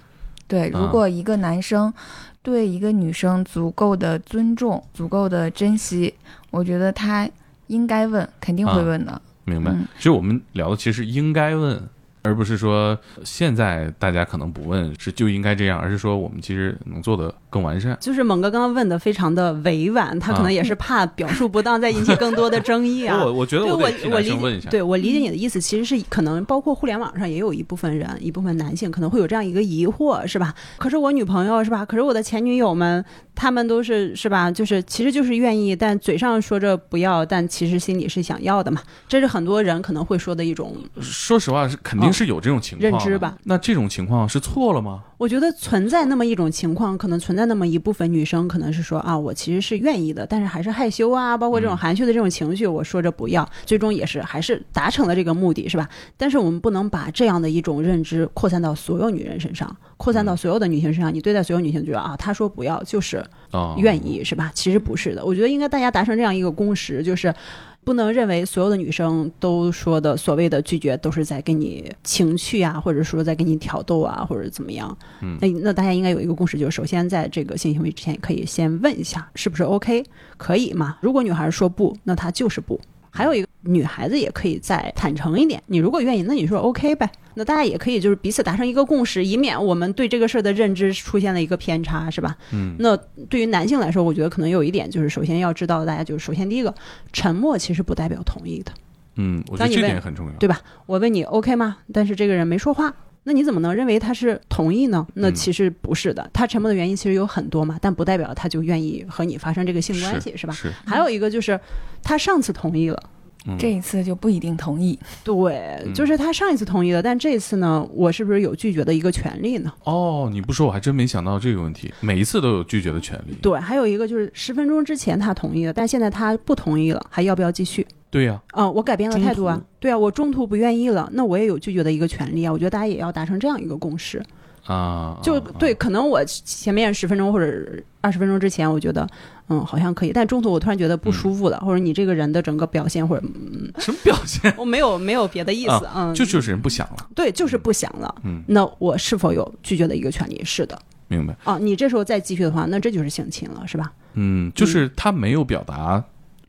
对，啊。如果一个男生对一个女生足够的尊重、足够的珍惜，我觉得他应该问，肯定会啊问的。明白。嗯。其实我们聊的其实应该问，而不是说现在大家可能不问是就应该这样，而是说我们其实能做的更完善。就是猛哥刚刚问的非常的委婉，他可啊能也是怕表述不当，再引起更多的争议啊。我我觉得我得我理男生问一下，对我理解你的意思，其实是可能包括互联网上也有一部分人，一部分男性可能会有这样一个疑惑，是吧？可是我女朋友是吧？可是我的前女友们，他们都是是吧？就是其实就是愿意，但嘴上说着不要，但其实心里是想要的嘛。这是很多人可能会说的一种，说实话是肯定是有这种情况认知吧那这种情况是错了吗？我觉得存在那么一种情况，可能存在那么一部分女生，可能是说啊，我其实是愿意的，但是还是害羞啊，包括这种嗯含蓄的这种情绪，我说着不要，最终也是还是达成了这个目的，是吧？但是我们不能把这样的一种认知扩散到所有女人身上，扩散到嗯所有的女性身上。你对待所有女性，觉得啊，她说不要就是啊，愿意，是吧？其实不是的。我觉得应该大家达成这样一个共识，就是。不能认为所有的女生都说的所谓的拒绝都是在跟你情趣啊，或者说在跟你挑逗啊，或者怎么样。嗯那那大家应该有一个共识，就是首先在这个性行为之前，可以先问一下是不是 OK，可以吗？如果女孩说不，那她就是不。还有一个女孩子也可以再坦诚一点，你如果愿意，那你说 OK 呗。那大家也可以就是彼此达成一个共识，以免我们对这个事儿的认知出现了一个偏差，是吧？嗯那对于男性来说，我觉得可能有一点就是，首先要知道，大家就是首先第一个，沉默其实不代表同意的。嗯，我觉得这当你问点很重要。对吧？我问你 OK 吗？但是这个人没说话，那你怎么能认为他是同意呢？那嗯其实不是的，他沉默的原因其实有很多嘛，但不代表他就愿意和你发生这个性关系，是吧？是，还有一个就是，他上次同意了，嗯、这一次就不一定同意。对，嗯就是他上一次同意了，但这次呢，我是不是有拒绝的一个权利呢？哦，你不说我还真没想到这个问题，每一次都有拒绝的权利。对，还有一个就是十分钟之前他同意了，但现在他不同意了，还要不要继续？对呀、啊、我改变了态度啊，对啊，我中途不愿意了，那我也有拒绝的一个权利啊。我觉得大家也要达成这样一个共识。啊，就啊对，，可能我前面十分钟或者二十分钟之前，我觉得嗯好像可以，但中途我突然觉得不舒服了，或者你这个人的整个表现或者嗯，啊什么表现？我没有没有别的意思，嗯，就就是人不想了。对，就是不想了。嗯，那我是否有拒绝的一个权利？是的。明白。啊，你这时候再继续的话，那这就是性侵了，是吧？嗯，就是他没有表达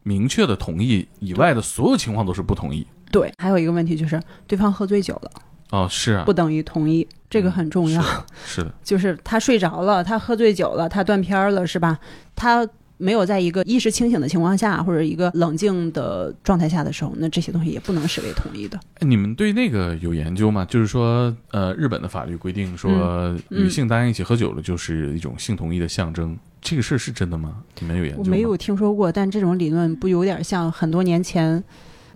明确的同意以外的所有情况都是不同意。对。还有一个问题就是，对方喝醉酒了，哦，是啊不，等于同意，这个很重要。是的，是的 就是他睡着了，他喝醉酒了，他断片儿了，是吧？他没有在一个意识清醒的情况下，或者一个冷静的状态下的时候，那这些东西也不能视为同意的。哎你们对那个有研究吗？就是说，呃，日本的法律规定说，嗯女性答应一起喝酒了，就是一种性同意的象征。这个事儿是真的吗？你们有研究吗？我没有听说过，但这种理论不有点像很多年前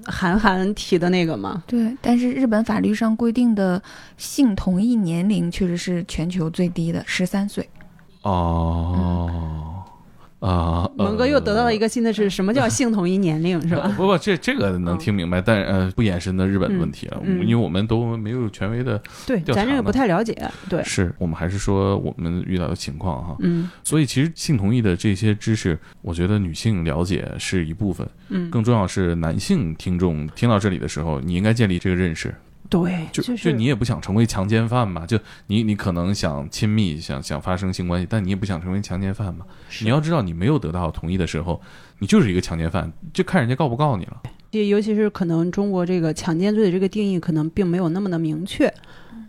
韩寒提的那个吗？对，但是日本法律上规定的性同意年龄确实是全球最低的，十三岁。哦，啊，蒙哥又得到了一个。新的是什么叫 性同意年龄是吧？不不，这这个能听明白，但呃，不延伸的日本的问题了，嗯嗯因为我们都没有权威的，对，咱这个不太了解。对，是我们还是说我们遇到的情况哈。嗯所以其实性同意的这些知识，我觉得女性了解是一部分，嗯，更重要是男性听众听到这里的时候，你应该建立这个认识，对，就就你也不想成为强奸犯嘛，就你你可能想亲密，想想发生性关系，但你也不想成为强奸犯嘛。你要知道，你没有得到同意的时候，你就是一个强奸犯，就看人家告不告你了。尤其是可能中国这个强奸罪的这个定义可能并没有那么的明确。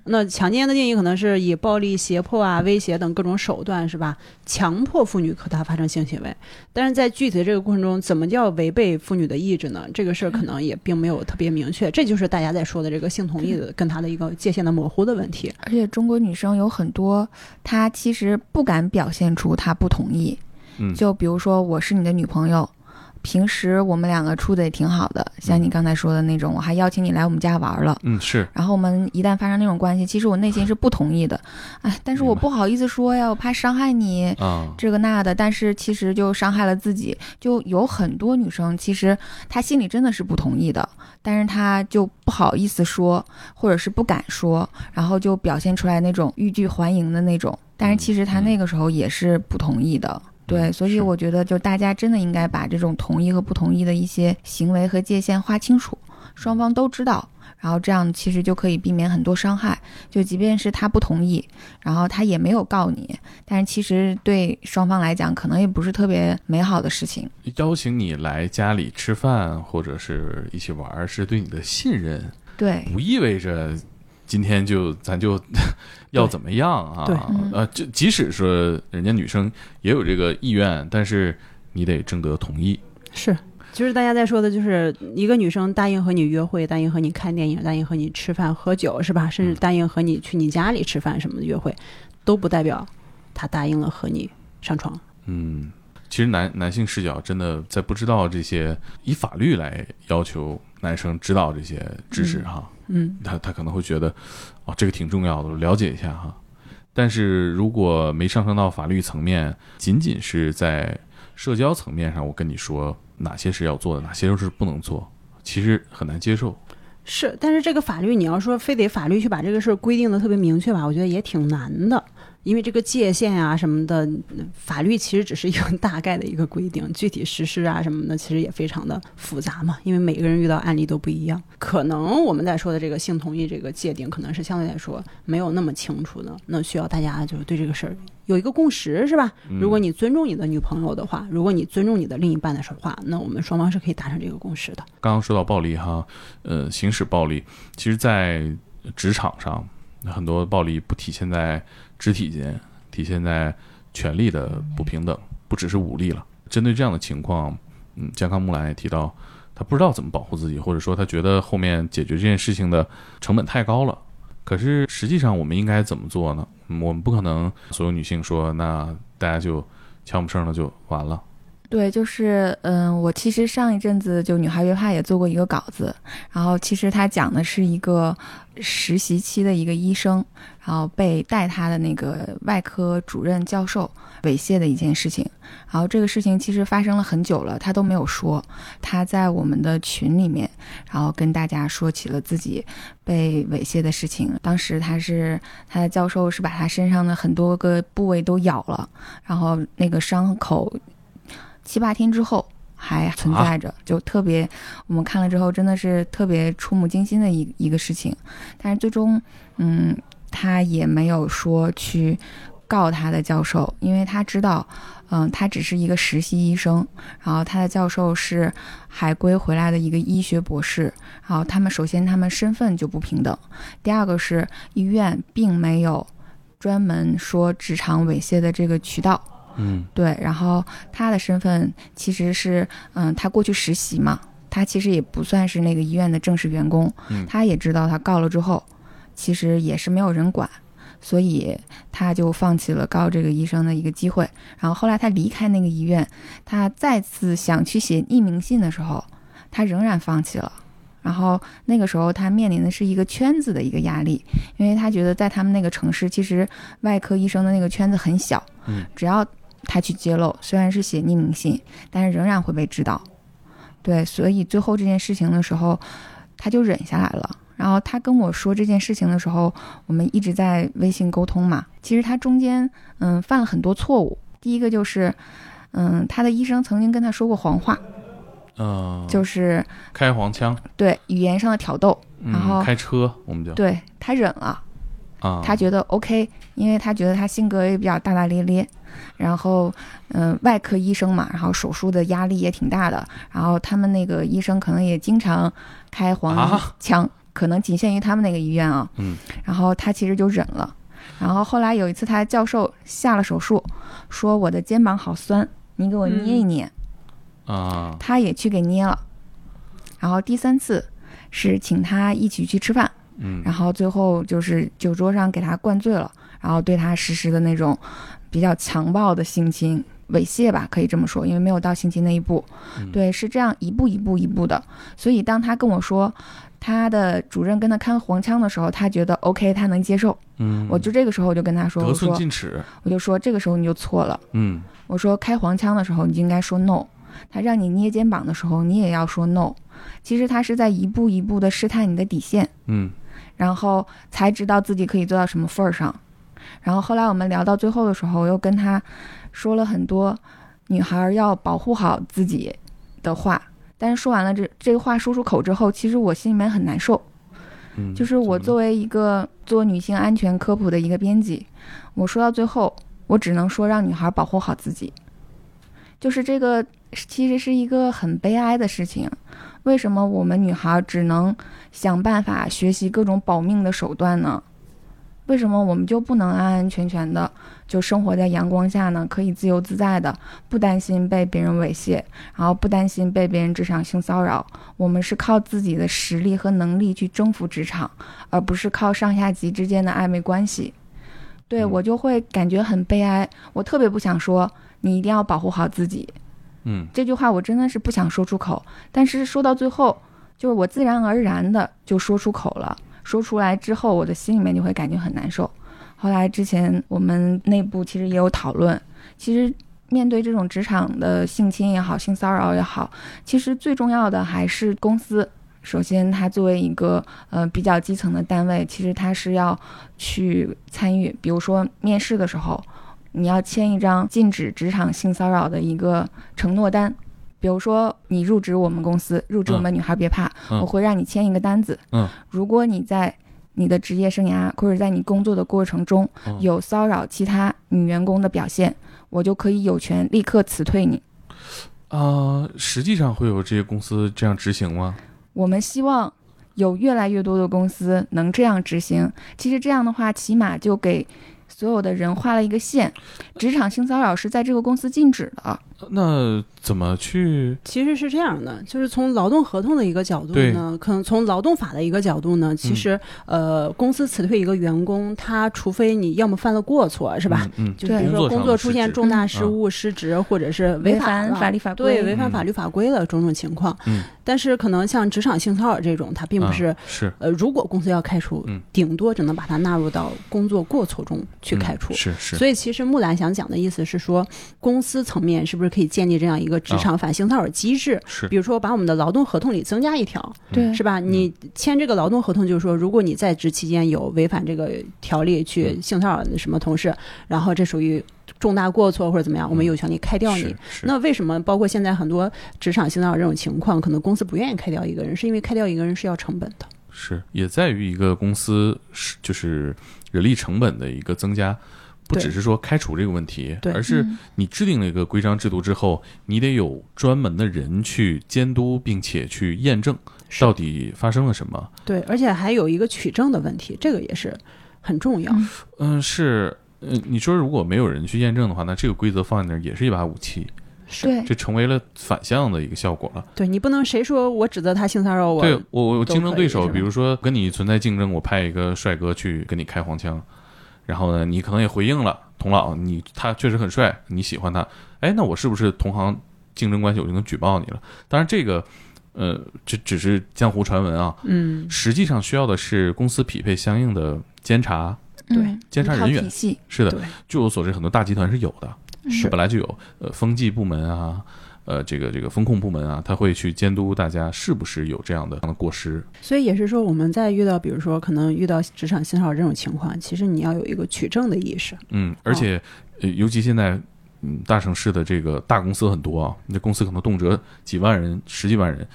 那强奸的定义可能是以暴力、胁迫啊、威胁等各种手段，是吧？强迫妇女和他发生性行为。但是在具体的这个过程中，怎么叫违背妇女的意志呢？这个事儿可能也并没有特别明确。这就是大家在说的这个性同意的跟他的一个界限的模糊的问题。而且中国女生有很多，她其实不敢表现出她不同意。嗯，就比如说，我是你的女朋友，平时我们两个处的也挺好的，像你刚才说的那种，我还邀请你来我们家玩了。嗯是，然后我们一旦发生那种关系，其实我内心是不同意的，哎，但是我不好意思说呀，我怕伤害你，啊，这个那的，但是其实就伤害了自己。就有很多女生，其实她心里真的是不同意的，但是她就不好意思说，或者是不敢说，然后就表现出来那种欲拒还迎的那种。但是其实她那个时候也是不同意的。所以我觉得，就大家真的应该把这种同意和不同意的一些行为和界限划清楚，双方都知道，然后这样其实就可以避免很多伤害。就即便是他不同意，然后他也没有告你，但是其实对双方来讲，可能也不是特别美好的事情。邀请你来家里吃饭或者是一起玩儿，是对你的信任，对，不意味着今天就咱就要怎么样啊？呃，就即使说人家女生也有这个意愿，但是你得征得同意。是，就是大家在说的，就是一个女生答应和你约会，答应和你看电影，答应和你吃饭喝酒，是吧？甚至嗯答应和你去你家里吃饭什么的约会，都不代表她答应了和你上床。嗯，其实男男性视角真的在不知道这些以法律来要求男生知道这些知识嗯哈，嗯，他他可能会觉得哦这个挺重要的，我了解一下哈。但是如果没上升到法律层面，仅仅是在社交层面上，我跟你说哪些是要做的，哪些是不能做，其实很难接受。是，但是这个法律你要说非得法律去把这个事儿规定的特别明确吧，我觉得也挺难的。因为这个界限啊什么的，嗯法律其实只是一个大概的一个规定，具体实施啊什么的，其实也非常的复杂嘛。因为每个人遇到案例都不一样，可能我们在说的这个性同意这个界定，可能是相对来说没有那么清楚的。那需要大家就是对这个事儿有一个共识，是吧？嗯如果你尊重你的女朋友的话，如果你尊重你的另一半的话，那我们双方是可以达成这个共识的。刚刚说到暴力哈，呃，行使暴力，其实，在职场上，很多暴力不体现在肢体间，体现在权力的不平等，不只是武力了。针对这样的情况，嗯，健康木兰也提到，他不知道怎么保护自己，或者说他觉得后面解决这件事情的成本太高了。可是实际上，我们应该怎么做呢？我们不可能所有女性说，那大家就悄没声的就完了。对，就是嗯，我其实上一阵子就《女孩约怕》也做过一个稿子，然后其实他讲的是一个实习期的一个医生，然后被带他的那个外科主任教授猥亵的一件事情。然后这个事情其实发生了很久了，他都没有说。他在我们的群里面，然后跟大家说起了自己被猥亵的事情。当时他是他的教授是把他身上的很多个部位都咬了，然后那个伤口七八天之后还存在着，就特别我们看了之后真的是特别触目惊心的一一个事情。但是最终，嗯，他也没有说去告他的教授，因为他知道，嗯，他只是一个实习医生，然后他的教授是海归回来的一个医学博士，然后他们首先他们身份就不平等，第二个是医院并没有专门说职场猥亵的这个渠道。嗯对，然后他的身份其实是，嗯，他过去实习嘛，他其实也不算是那个医院的正式员工，嗯他也知道他告了之后，其实也是没有人管，所以他就放弃了告这个医生的一个机会。然后后来他离开那个医院，他再次想去写匿名信的时候，他仍然放弃了。然后那个时候，他面临的是一个圈子的一个压力，因为他觉得在他们那个城市，其实外科医生的那个圈子很小，嗯，只要他去揭露，虽然是写匿名信，但是仍然会被知道。对，所以最后这件事情的时候，他就忍下来了。然后他跟我说这件事情的时候，我们一直在微信沟通嘛。其实他中间嗯犯了很多错误。第一个就是，嗯，他的医生曾经跟他说过黄话，呃，就是开黄腔，对语言上的挑逗。嗯然后开车我们就对他忍了，啊，他觉得 OK，因为他觉得他性格也比较大大咧咧，然后嗯、外科医生嘛，然后手术的压力也挺大的，然后他们那个医生可能也经常开黄啊腔，可能仅限于他们那个医院啊。嗯，然后他其实就忍了，然后后来有一次他教授下了手术，说我的肩膀好酸，你给我捏一捏，啊，他也去给捏了，然后第三次是请他一起去吃饭。嗯然后最后就是酒桌上给他灌醉了，然后对他实施的那种比较强暴的性侵猥亵吧，可以这么说，因为没有到性侵那一步。嗯对，是这样一步一步一步的。所以当他跟我说他的主任跟他开黄腔的时候，他觉得 OK，他能接受。嗯，我就这个时候我就跟他说，得寸进尺，我就说这个时候你就错了。嗯我说开黄腔的时候你就应该说 no，他让你捏肩膀的时候你也要说 no。其实他是在一步一步的试探你的底线。嗯然后才知道自己可以做到什么份儿上。然后后来我们聊到最后的时候，我又跟他说了很多女孩儿要保护好自己的话。但是说完了这这个话说出口之后，其实我心里面很难受。嗯，就是我作为一个做女性安全科普的一个编辑，我说到最后，我只能说让女孩保护好自己。就是这个其实是一个很悲哀的事情。为什么我们女孩只能想办法学习各种保命的手段呢？为什么我们就不能安安全全的就生活在阳光下呢？可以自由自在的，不担心被别人猥亵，然后不担心被别人职场性骚扰。我们是靠自己的实力和能力去征服职场，而不是靠上下级之间的暧昧关系。对嗯我就会感觉很悲哀，我特别不想说你一定要保护好自己嗯这句话，我真的是不想说出口。但是说到最后，就是我自然而然的就说出口了。说出来之后，我的心里面就会感觉很难受。后来之前我们内部其实也有讨论，其实面对这种职场的性侵也好、性骚扰也好，其实最重要的还是公司。首先，它作为一个呃比较基层的单位，其实它是要去参与，比如说面试的时候，你要签一张禁止职场性骚扰的一个承诺单。比如说，你入职我们公司，入职我们女孩别怕，嗯我会让你签一个单子。嗯，如果你在你的职业生涯或者在你工作的过程中哦有骚扰其他女员工的表现，我就可以有权立刻辞退你。啊，实际上会有这些公司这样执行吗？我们希望有越来越多的公司能这样执行。其实这样的话，起码就给所有的人画了一个线，职场性骚扰是在这个公司禁止的。那怎么去？其实是这样的，就是从劳动合同的一个角度呢，可能从劳动法的一个角度呢，其实、呃，公司辞退一个员工，他除非你要么犯了过错，是吧？嗯，嗯。就比如说工作出现重大嗯失误、失职，或者是违反法律法规对违反法律法规的种种情况。嗯，但是可能像职场性骚扰这种，它并不啊是、是呃，如果公司要开除，嗯。顶多只能把它纳入到工作过错中去嗯开除。是是，所以，其实木兰想讲的意思是说，公司层面是不是可以建立这样一个职场反性骚扰机制？是。比如说，把我们的劳动合同里增加一条，对。是吧？你签这个劳动合同，就是说，如果你在职期间有违反这个条例去嗯。性骚扰什么同事，然后这属于重大过错或者怎么样，我们有权利开掉你那为什么包括现在很多职场性骚扰这种情况，可能公司不愿意开掉一个人，是因为开掉一个人是要成本的。是也在于一个公司是就是人力成本的一个增加，不只是说开除这个问题，而是嗯。你制定了一个规章制度之后，你得有专门的人去监督，并且去验证到底发生了什么。对，而且还有一个取证的问题，这个也是很重要。嗯。嗯，是呃，你说如果没有人去验证的话，那这个规则放在那儿也是一把武器，对。这成为了反向的一个效果了。对你不能谁说我指责他性骚扰我，对我，我竞争对手，比如说跟你存在竞争，我派一个帅哥去跟你开黄腔，然后呢，你可能也回应了，童老，你他确实很帅，你喜欢他，哎，那我是不是同行竞争关系，我就能举报你了？当然，这个，呃，这只是江湖传闻啊，嗯，实际上需要的是公司匹配相应的监察，对嗯监察人员体系，是的，对，据我所知，很多大集团是有的，是本来就有，呃，风纪部门啊。呃，这个这个风控部门啊，他会去监督大家是不是有这样的这样的过失。所以也是说，我们在遇到，比如说可能遇到职场信号这种情况，其实你要有一个取证的意识。嗯，而且，呃，尤其现在，嗯，大城市的这个大公司很多啊，你这公司可能动辄几万人、十几万人，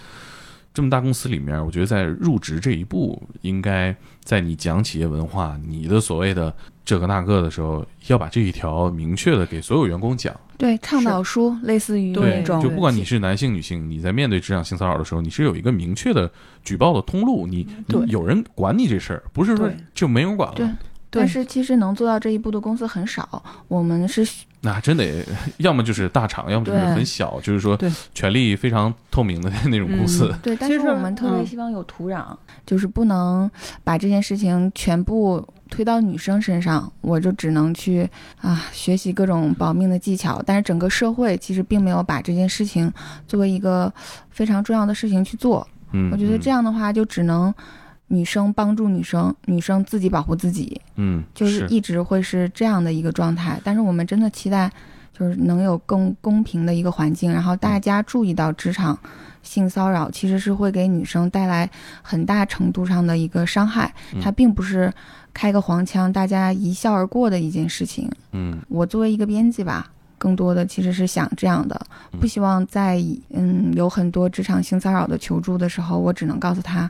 这么大公司里面，我觉得在入职这一步，应该在你讲企业文化、你的所谓的这个那个的时候，要把这一条明确的给所有员工讲。对倡导书类似于那种，就不管你是男性、女性，你在面对职场性骚扰的时候，你是有一个明确的举报的通路，你你有人管你这事儿，不是说就没人管了。对但是其实能做到这一步的公司很少，我们是那真得，要么就是大厂，要么就是很小，就是说权力非常透明的那种公司。对，但是我们特别嗯希望有土壤，就是不能把这件事情全部推到女生身上，我就只能去啊学习各种保命的技巧。但是整个社会其实并没有把这件事情作为一个非常重要的事情去做。嗯，我觉得这样，的话，就只能女生帮助女生，女生自己保护自己，嗯，就是一直会是这样的一个状态。但是我们真的期待，就是能有更公平的一个环境，然后大家注意到职场性骚扰其实是会给女生带来很大程度上的一个伤害，嗯它并不是开个黄腔大家一笑而过的一件事情。嗯我作为一个编辑吧。更多的其实是想这样的，嗯不希望在嗯有很多职场性骚扰的求助的时候，我只能告诉他，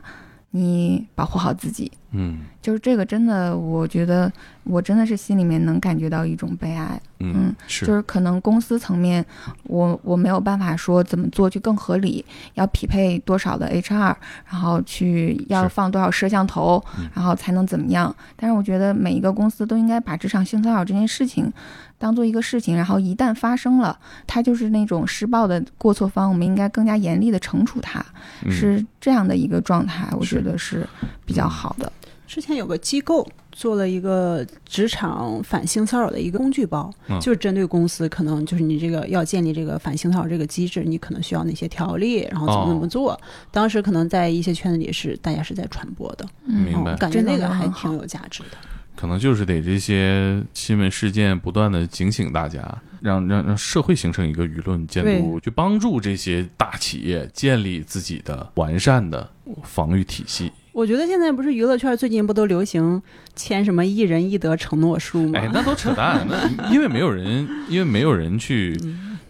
你保护好自己，嗯。就是这个真的，我觉得我真的是心里面能感觉到一种悲哀，嗯嗯，是，就是可能公司层面，我我没有办法说怎么做去更合理，要匹配多少的 HR，然后去要放多少摄像头嗯，然后才能怎么样。但是我觉得每一个公司都应该把职场性骚扰这件事情当做一个事情，然后一旦发生了，它就是那种施暴的过错方，我们应该更加严厉的惩处他，嗯。是这样的一个状态，我觉得是比较好的。之前有个机构做了一个职场反性骚扰的一个工具包，嗯就是针对公司，可能就是你这个要建立这个反性骚扰这个机制，你可能需要哪些条例，然后怎么怎么做。当时可能在一些圈子里是大家是在传播的，明白嗯感觉那个还挺有价值的。可能就是得这些新闻事件不断的警醒大家，让让让社会形成一个舆论监督，去帮助这些大企业建立自己的完善的防御体系。我觉得现在不是娱乐圈最近不都流行签什么一人一德承诺书吗？哎，那都扯淡，那 因为没有人，因为没有人去。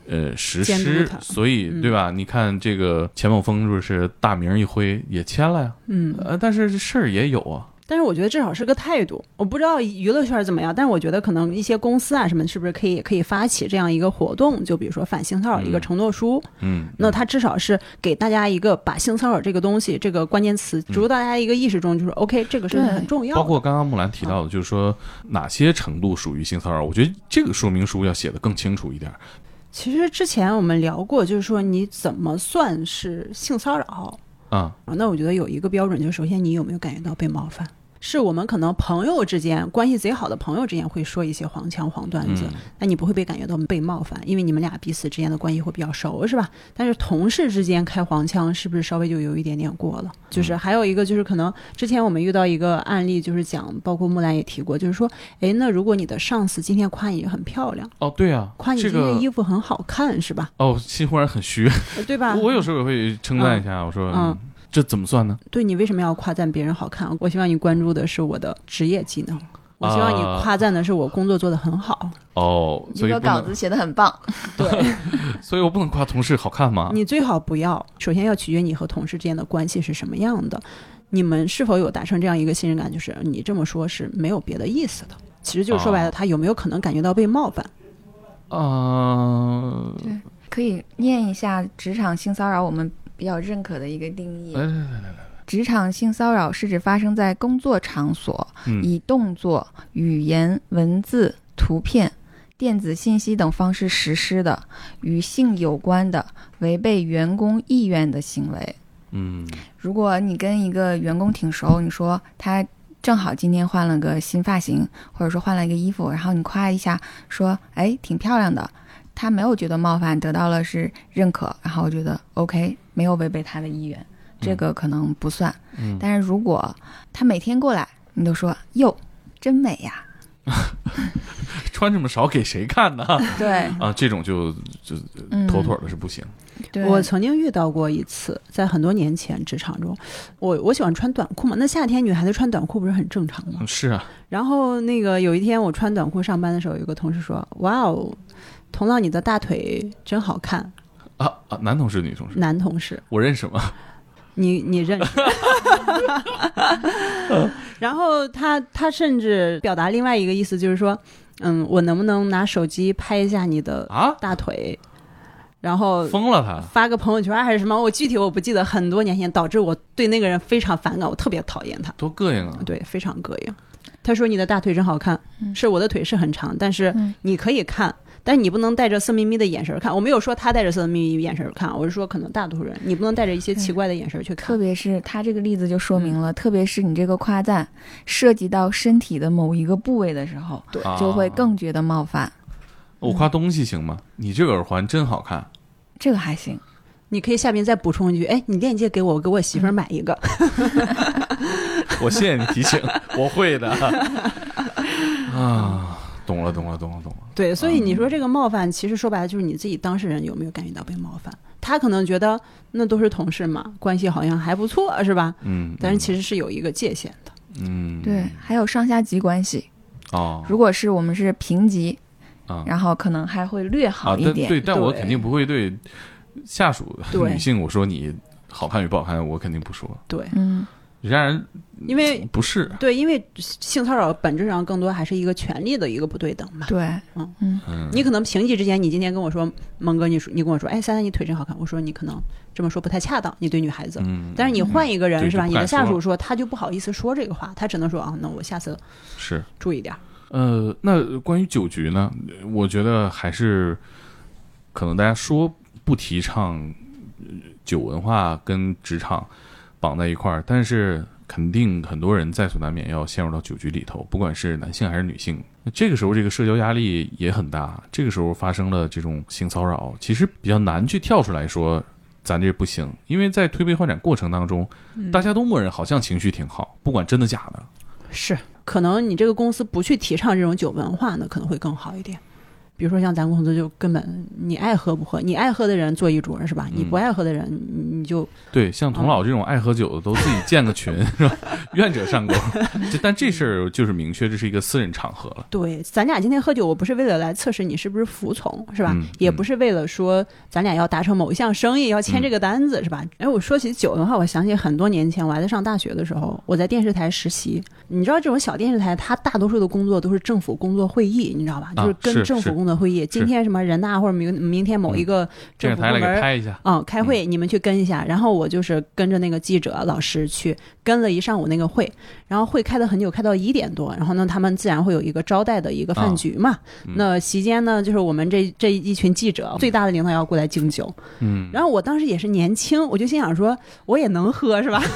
呃，实施，所以嗯对吧？你看这个钱某峰就是大名一挥也签了呀，嗯，呃，但是这事儿也有啊，但是我觉得至少是个态度。我不知道娱乐圈怎么样，但是我觉得可能一些公司啊什么，是不是可以可以发起这样一个活动？就比如说反性骚扰一个嗯承诺书，嗯，那它至少是给大家一个把性骚扰这个东西这个关键词植入大家一个意识中，就是 OK，这个是对很重要的。包括刚刚木兰提到的，就是说哪些程度属于性骚扰，我觉得这个说明书要写的更清楚一点。其实之前我们聊过，就是说你怎么算是性骚扰？啊，啊，那我觉得有一个标准，就是首先你有没有感觉到被冒犯？是我们可能朋友之间关系贼好的朋友之间会说一些黄腔黄段子，嗯那你不会被感觉到被冒犯，因为你们俩彼此之间的关系会比较熟，是吧？但是同事之间开黄腔，是不是稍微就有一点点过了？就是还有一个就是可能之前我们遇到一个案例，就是讲，包括木兰也提过，就是说，哎，那如果你的上司今天夸你很漂亮，哦，对啊，夸你这个今天衣服很好看，是吧？哦，心忽然很虚，呃对吧？我有时候也会称赞一下，我说，嗯嗯这怎么算呢？对你为什么要夸赞别人好看？我希望你关注的是我的职业技能，我希望你啊夸赞的是我工作做得很好。哦，这个稿子，写得很棒，对所以我不能夸同事好看吗？你最好不要，首先要取决你和同事之间的关系是什么样的，你们是否有达成这样一个信任感？就是你这么说是没有别的意思的，其实就是说白了，哦他有没有可能感觉到被冒犯？啊，可以念一下职场性骚扰我们比较认可的一个定义来。来来来来，职场性骚扰是指发生在工作场所，嗯以动作、语言、文字、图片、电子信息等方式实施的与性有关的违背员工意愿的行为。嗯如果你跟一个员工挺熟，你说他正好今天换了个新发型，或者说换了一个衣服，然后你夸一下，说哎挺漂亮的，他没有觉得冒犯，得到了是认可，然后我觉得 OK，没有违背他的意愿，这个可能不算。嗯，但是如果他每天过来，你都说哟真美呀，穿这么少给谁看呢？对，啊，这种就就嗯妥妥的是不行。对，我曾经遇到过一次，在很多年前职场中，我我喜欢穿短裤嘛，那夏天女孩子穿短裤不是很正常吗？嗯是啊，然后那个有一天我穿短裤上班的时候，有个同事说：“哇哦，童老你的大腿真好看。啊啊，男同事女同”事，男同事，我认识吗？你你认识？然后他他甚至表达另外一个意思，就是说，嗯，我能不能拿手机拍一下你的啊，大腿，然后疯了他。发个朋友圈还是什么？我具体我不记得，很多年前导致我对那个人非常反感，我特别讨厌他，多膈应啊！对，非常膈应。他说你的大腿真好看，嗯是我的腿是很长，但是嗯你可以看。但是你不能带着色眯眯的眼神看，我没有说他带着色眯眯眼神看，我是说可能大多数人你不能带着一些奇怪的眼神去看。特别是他这个例子就说明嗯了，特别是你这个夸赞涉及到身体的某一个部位的时候，对就会更觉得冒犯。我夸东西行吗？你这个耳环真好看。这个还行，你可以下面再补充一句，哎，你链接给我，我给我媳妇儿买一个。我谢谢你提醒，我会的。啊，懂了，懂了，懂了，懂了。对，所以嗯你说这个冒犯，其实说白了就是你自己当事人有没有感觉到被冒犯？他可能觉得那都是同事嘛，关系好像还不错，是吧？嗯，但是其实是有一个界限的。嗯，对，还有上下级关系。哦，如果是我们是平级，啊然后可能还会略好啊，一点。但对，但我肯定不会对下属对女性我说你好看与不好看，我肯定不说。对，嗯，然而因为不是，对，因为性骚扰本质上更多还是一个权利的一个不对等嘛。对，嗯嗯嗯，你可能平级之间，你今天跟我说，蒙哥，你说你跟我说，哎，三三你腿真好看，我说你可能这么说不太恰当，你对女孩子。嗯，但是你换一个人、是吧？你的下属说说，他就不好意思说这个话，他只能说啊，那我下次是注意点儿。呃，那关于酒局呢，我觉得还是可能大家说不提倡呃酒文化跟职场绑在一块儿，但是肯定很多人在所难免要陷入到酒局里头，不管是男性还是女性。那这个时候，这个社交压力也很大。这个时候发生了这种性骚扰，其实比较难去跳出来说咱这不行，因为在推杯换盏过程当中，大家都默认好像情绪挺好，不管真的假的。是，可能你这个公司不去提倡这种酒文化呢，可能会更好一点。比如说像咱公司就根本你爱喝不喝，你爱喝的人坐一桌是吧？你不爱喝的人你你就对，像童老这种爱喝酒的，都自己建个群，是吧？愿者上钩。这但这事儿就是明确，这是一个私人场合了。对，咱俩今天喝酒，我不是为了来测试你是不是服从，是吧？也不是为了说咱俩要达成某一项生意，要签这个单子，是吧？哎，我说起酒的话，我想起很多年前我还在上大学的时候，我在电视台实习。你知道这种小电视台，它大多数的工作都是政府工作会议，你知道吧？啊就是跟政府是工作会议，今天什么人大或者明明天某一个政府部门给拍一下。嗯，开会你们去跟一下，然后我就是跟着那个记者老师去跟了一上午那个会，然后会开的很久，开到一点多，然后呢，他们自然会有一个招待的一个饭局嘛。嗯。那席间呢，就是我们这这一群记者最大的领导要过来敬酒，嗯，然后我当时也是年轻，我就心想说，我也能喝是吧？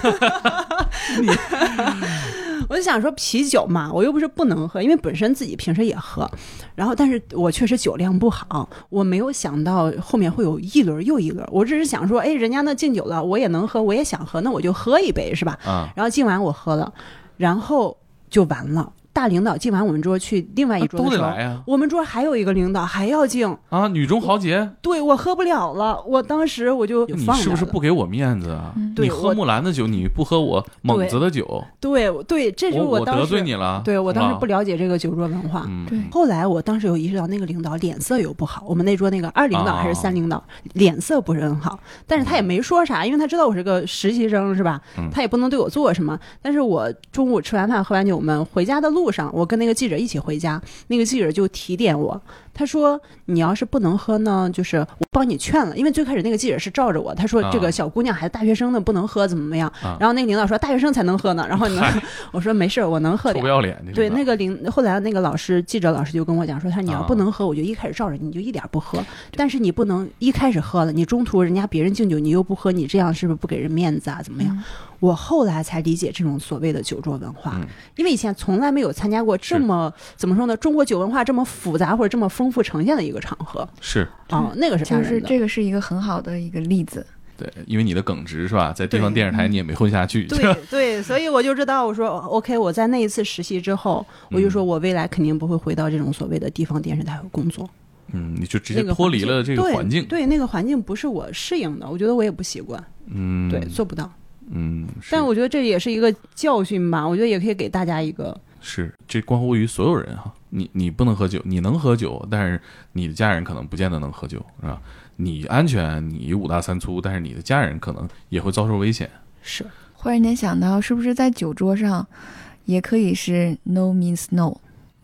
我就想说啤酒嘛，我又不是不能喝，因为本身自己平时也喝，然后但是我确实酒量不好，我没有想到后面会有一轮又一轮，我只是想说，哎，人家那敬酒了，我也能喝，我也想喝，那我就喝一杯是吧？啊，然后敬完我喝了，然后就完了。大领导敬完我们桌去另外一桌都的时候，得来呀！我们桌还有一个领导还要敬，啊，女中豪杰，对我喝不了了，我当时我就你是不是不给我面子啊？嗯你喝木兰的酒，你不喝我猛子的酒，对对，这是我得当时罪你了。对我当时啊不了解这个酒桌文化。嗯，对后来我当时有意识到，那个领导脸色有不好。我们那桌那个二领导还是三领导，脸色不是很好，但是他也没说啥，因为他知道我是个实习生，是吧？嗯他也不能对我做什么。但是我中午吃完饭喝完酒，我们回家的路上，我跟那个记者一起回家，那个记者就提点我，他说你要是不能喝呢，就是我帮你劝了，因为最开始那个记者是罩着我，他说啊这个小姑娘还是大学生呢，不能喝，怎么怎么样。啊然后那个领导说大学生才能喝呢，然后呢，我说没事儿，我能喝点臭不。要脸，这对，那个领后来那个老师记者老师就跟我讲说，他说你要啊不能喝，我就一开始罩着你，你就一点儿不喝。但是你不能一开始喝了，你中途人家别人敬酒你又不喝，你这样是不是不给人面子啊？怎么样？嗯我后来才理解这种所谓的酒桌文化，嗯因为以前从来没有参加过这么怎么说呢？中国酒文化这么复杂或者这么丰富呈现的一个场合是啊、那个是吓就是。这个是一个很好的一个例子。对，因为你的耿直是吧，在地方电视台你也没混下去，对对，所以我就知道，我说 OK，我在那一次实习之后，我就说我未来肯定不会回到这种所谓的地方电视台工作，嗯，你就直接脱离了这个对环境，对，那个环境不是我适应的，我觉得我也不习惯，嗯，对，做不到。嗯，但我觉得这也是一个教训吧，我觉得也可以给大家一个，是这关乎于所有人哈，你你不能喝酒，你能喝酒，但是你的家人可能不见得能喝酒，是吧？你安全，你五大三粗，但是你的家人可能也会遭受危险。是忽然间想到，是不是在酒桌上，也可以是 no means no，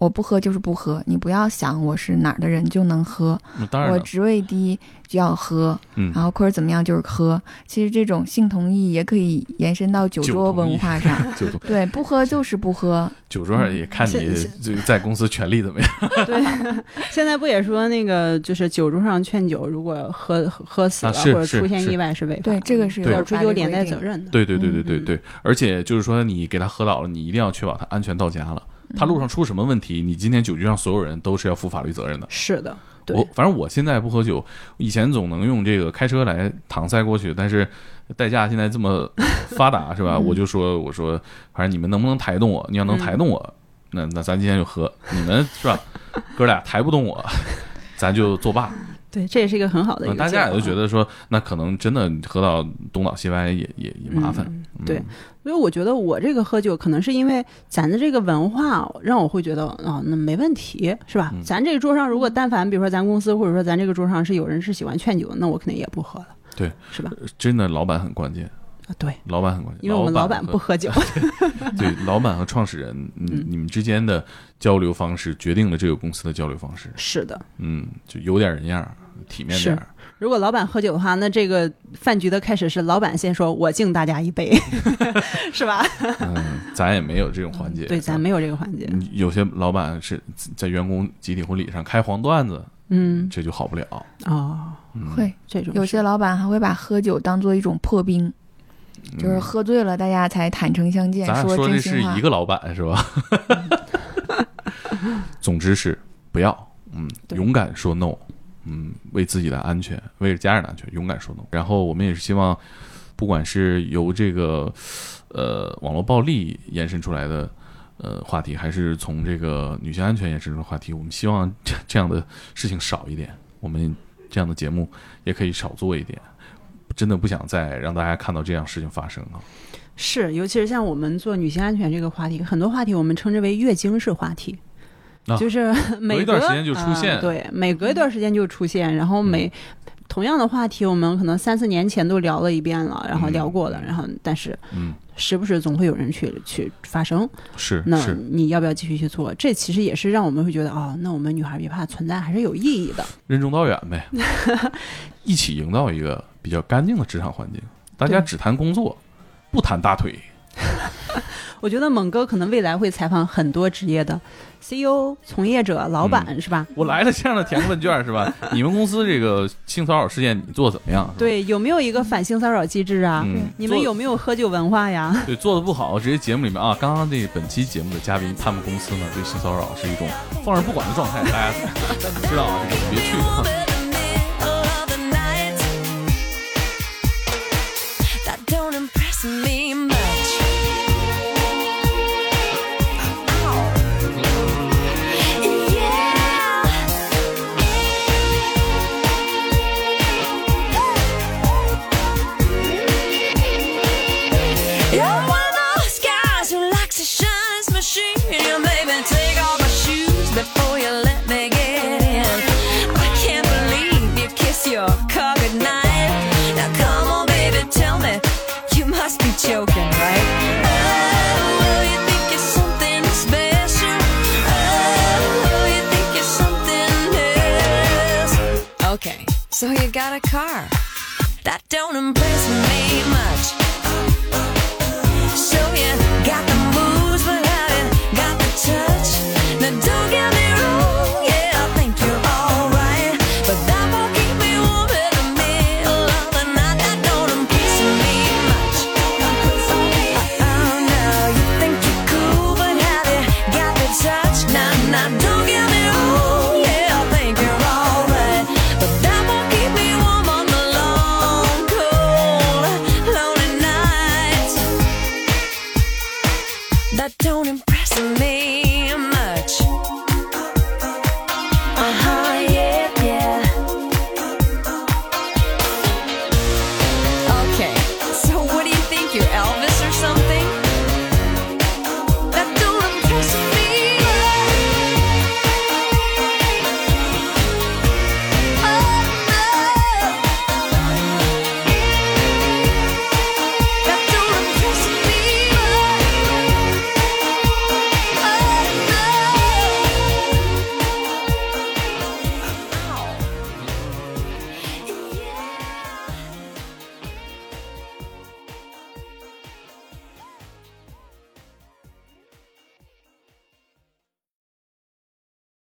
我不喝就是不喝，你不要想我是哪儿的人就能喝，当然，我职位低就要喝，嗯然后或者怎么样就是喝。其实这种性同意也可以延伸到酒桌文化上，酒桌 对，不喝就是不喝，酒桌上也看你在公司权力怎么样。对。现在不也说那个就是酒桌上劝酒，如果喝喝死了、啊或者出现意外是违法，对，这个是有要追究连带责任的。对对对对对嗯对，而且就是说你给他喝倒了，你一定要确保他安全到家了。他路上出什么问题，你今天酒局上所有人都是要负法律责任的。是的，对我反正我现在不喝酒，以前总能用这个开车来搪塞过去，但是代驾现在这么 发达是吧？嗯我就说我说，反正你们能不能抬动我？你要能抬动我，那那咱今天就喝。你们是吧？哥俩抬不动我，咱就作罢。对，这也是一个很好的一个嗯大家也都觉得说，那可能真的喝到东倒西歪也也也麻烦。对，所以我觉得我这个喝酒可能是因为咱的这个文化让我会觉得啊、那没问题是吧？嗯咱这个桌上如果但凡比如说咱公司或者说咱这个桌上是有人是喜欢劝酒，那我肯定也不喝了，对，是吧？真的老板很关键，啊，对，老板很关键，因为我们老板不喝酒，对，老板和创始人，你嗯你们之间的交流方式决定了这个公司的交流方式。是的。嗯，就有点人样儿，体面点儿。如果老板喝酒的话，那这个饭局的开始是老板先说“我敬大家一杯”，是吧？嗯，咱也没有这种环节。对，咱没有这个环节。嗯有些老板是在员工集体婚礼上开黄段子，嗯，这就好不了。哦，嗯，会这种有些老板还会把喝酒当做一种破冰，就是嗯喝醉了大家才坦诚相见，咱说真心话的是一。个老板是吧？总之是不要，嗯，勇敢说 no，嗯，为自己的安全，为了家人的安全，勇敢说 no。然后我们也是希望，不管是由这个呃网络暴力延伸出来的呃话题，还是从这个女性安全延伸出的话题，我们希望这这样的事情少一点，我们这样的节目也可以少做一点。真的不想再让大家看到这样事情发生啊！是，尤其是像我们做女性安全这个话题，很多话题我们称之为月经式话题，啊。就是 每隔隔一段时间就出现啊对，每隔一段时间就出现，然后每、同样的话题，我们可能三四年前都聊了一遍了，然后聊过了，嗯然后但是嗯，时不时总会有人去去发生，是那，你要不要继续去做？这其实也是让我们会觉得，哦，那我们女孩别怕存在还是有意义的。任重道远呗，一起营造一个比较干净的职场环境，大家只谈工作，不谈大腿。我觉得猛哥可能未来会采访很多职业的 CEO、从业者、老板，是吧？我来了，这样的填个问卷是吧？你们公司这个性骚扰事件你做的怎么样？对，有没有一个反性骚扰机制啊？嗯，你们有没有喝酒文化呀？对做的不好，直接节目里面啊，刚刚这本期节目的嘉宾，他们公司呢对性骚扰是一种放任不管的状态，大家知道啊，这个别去。That don't impress me That don't impress me.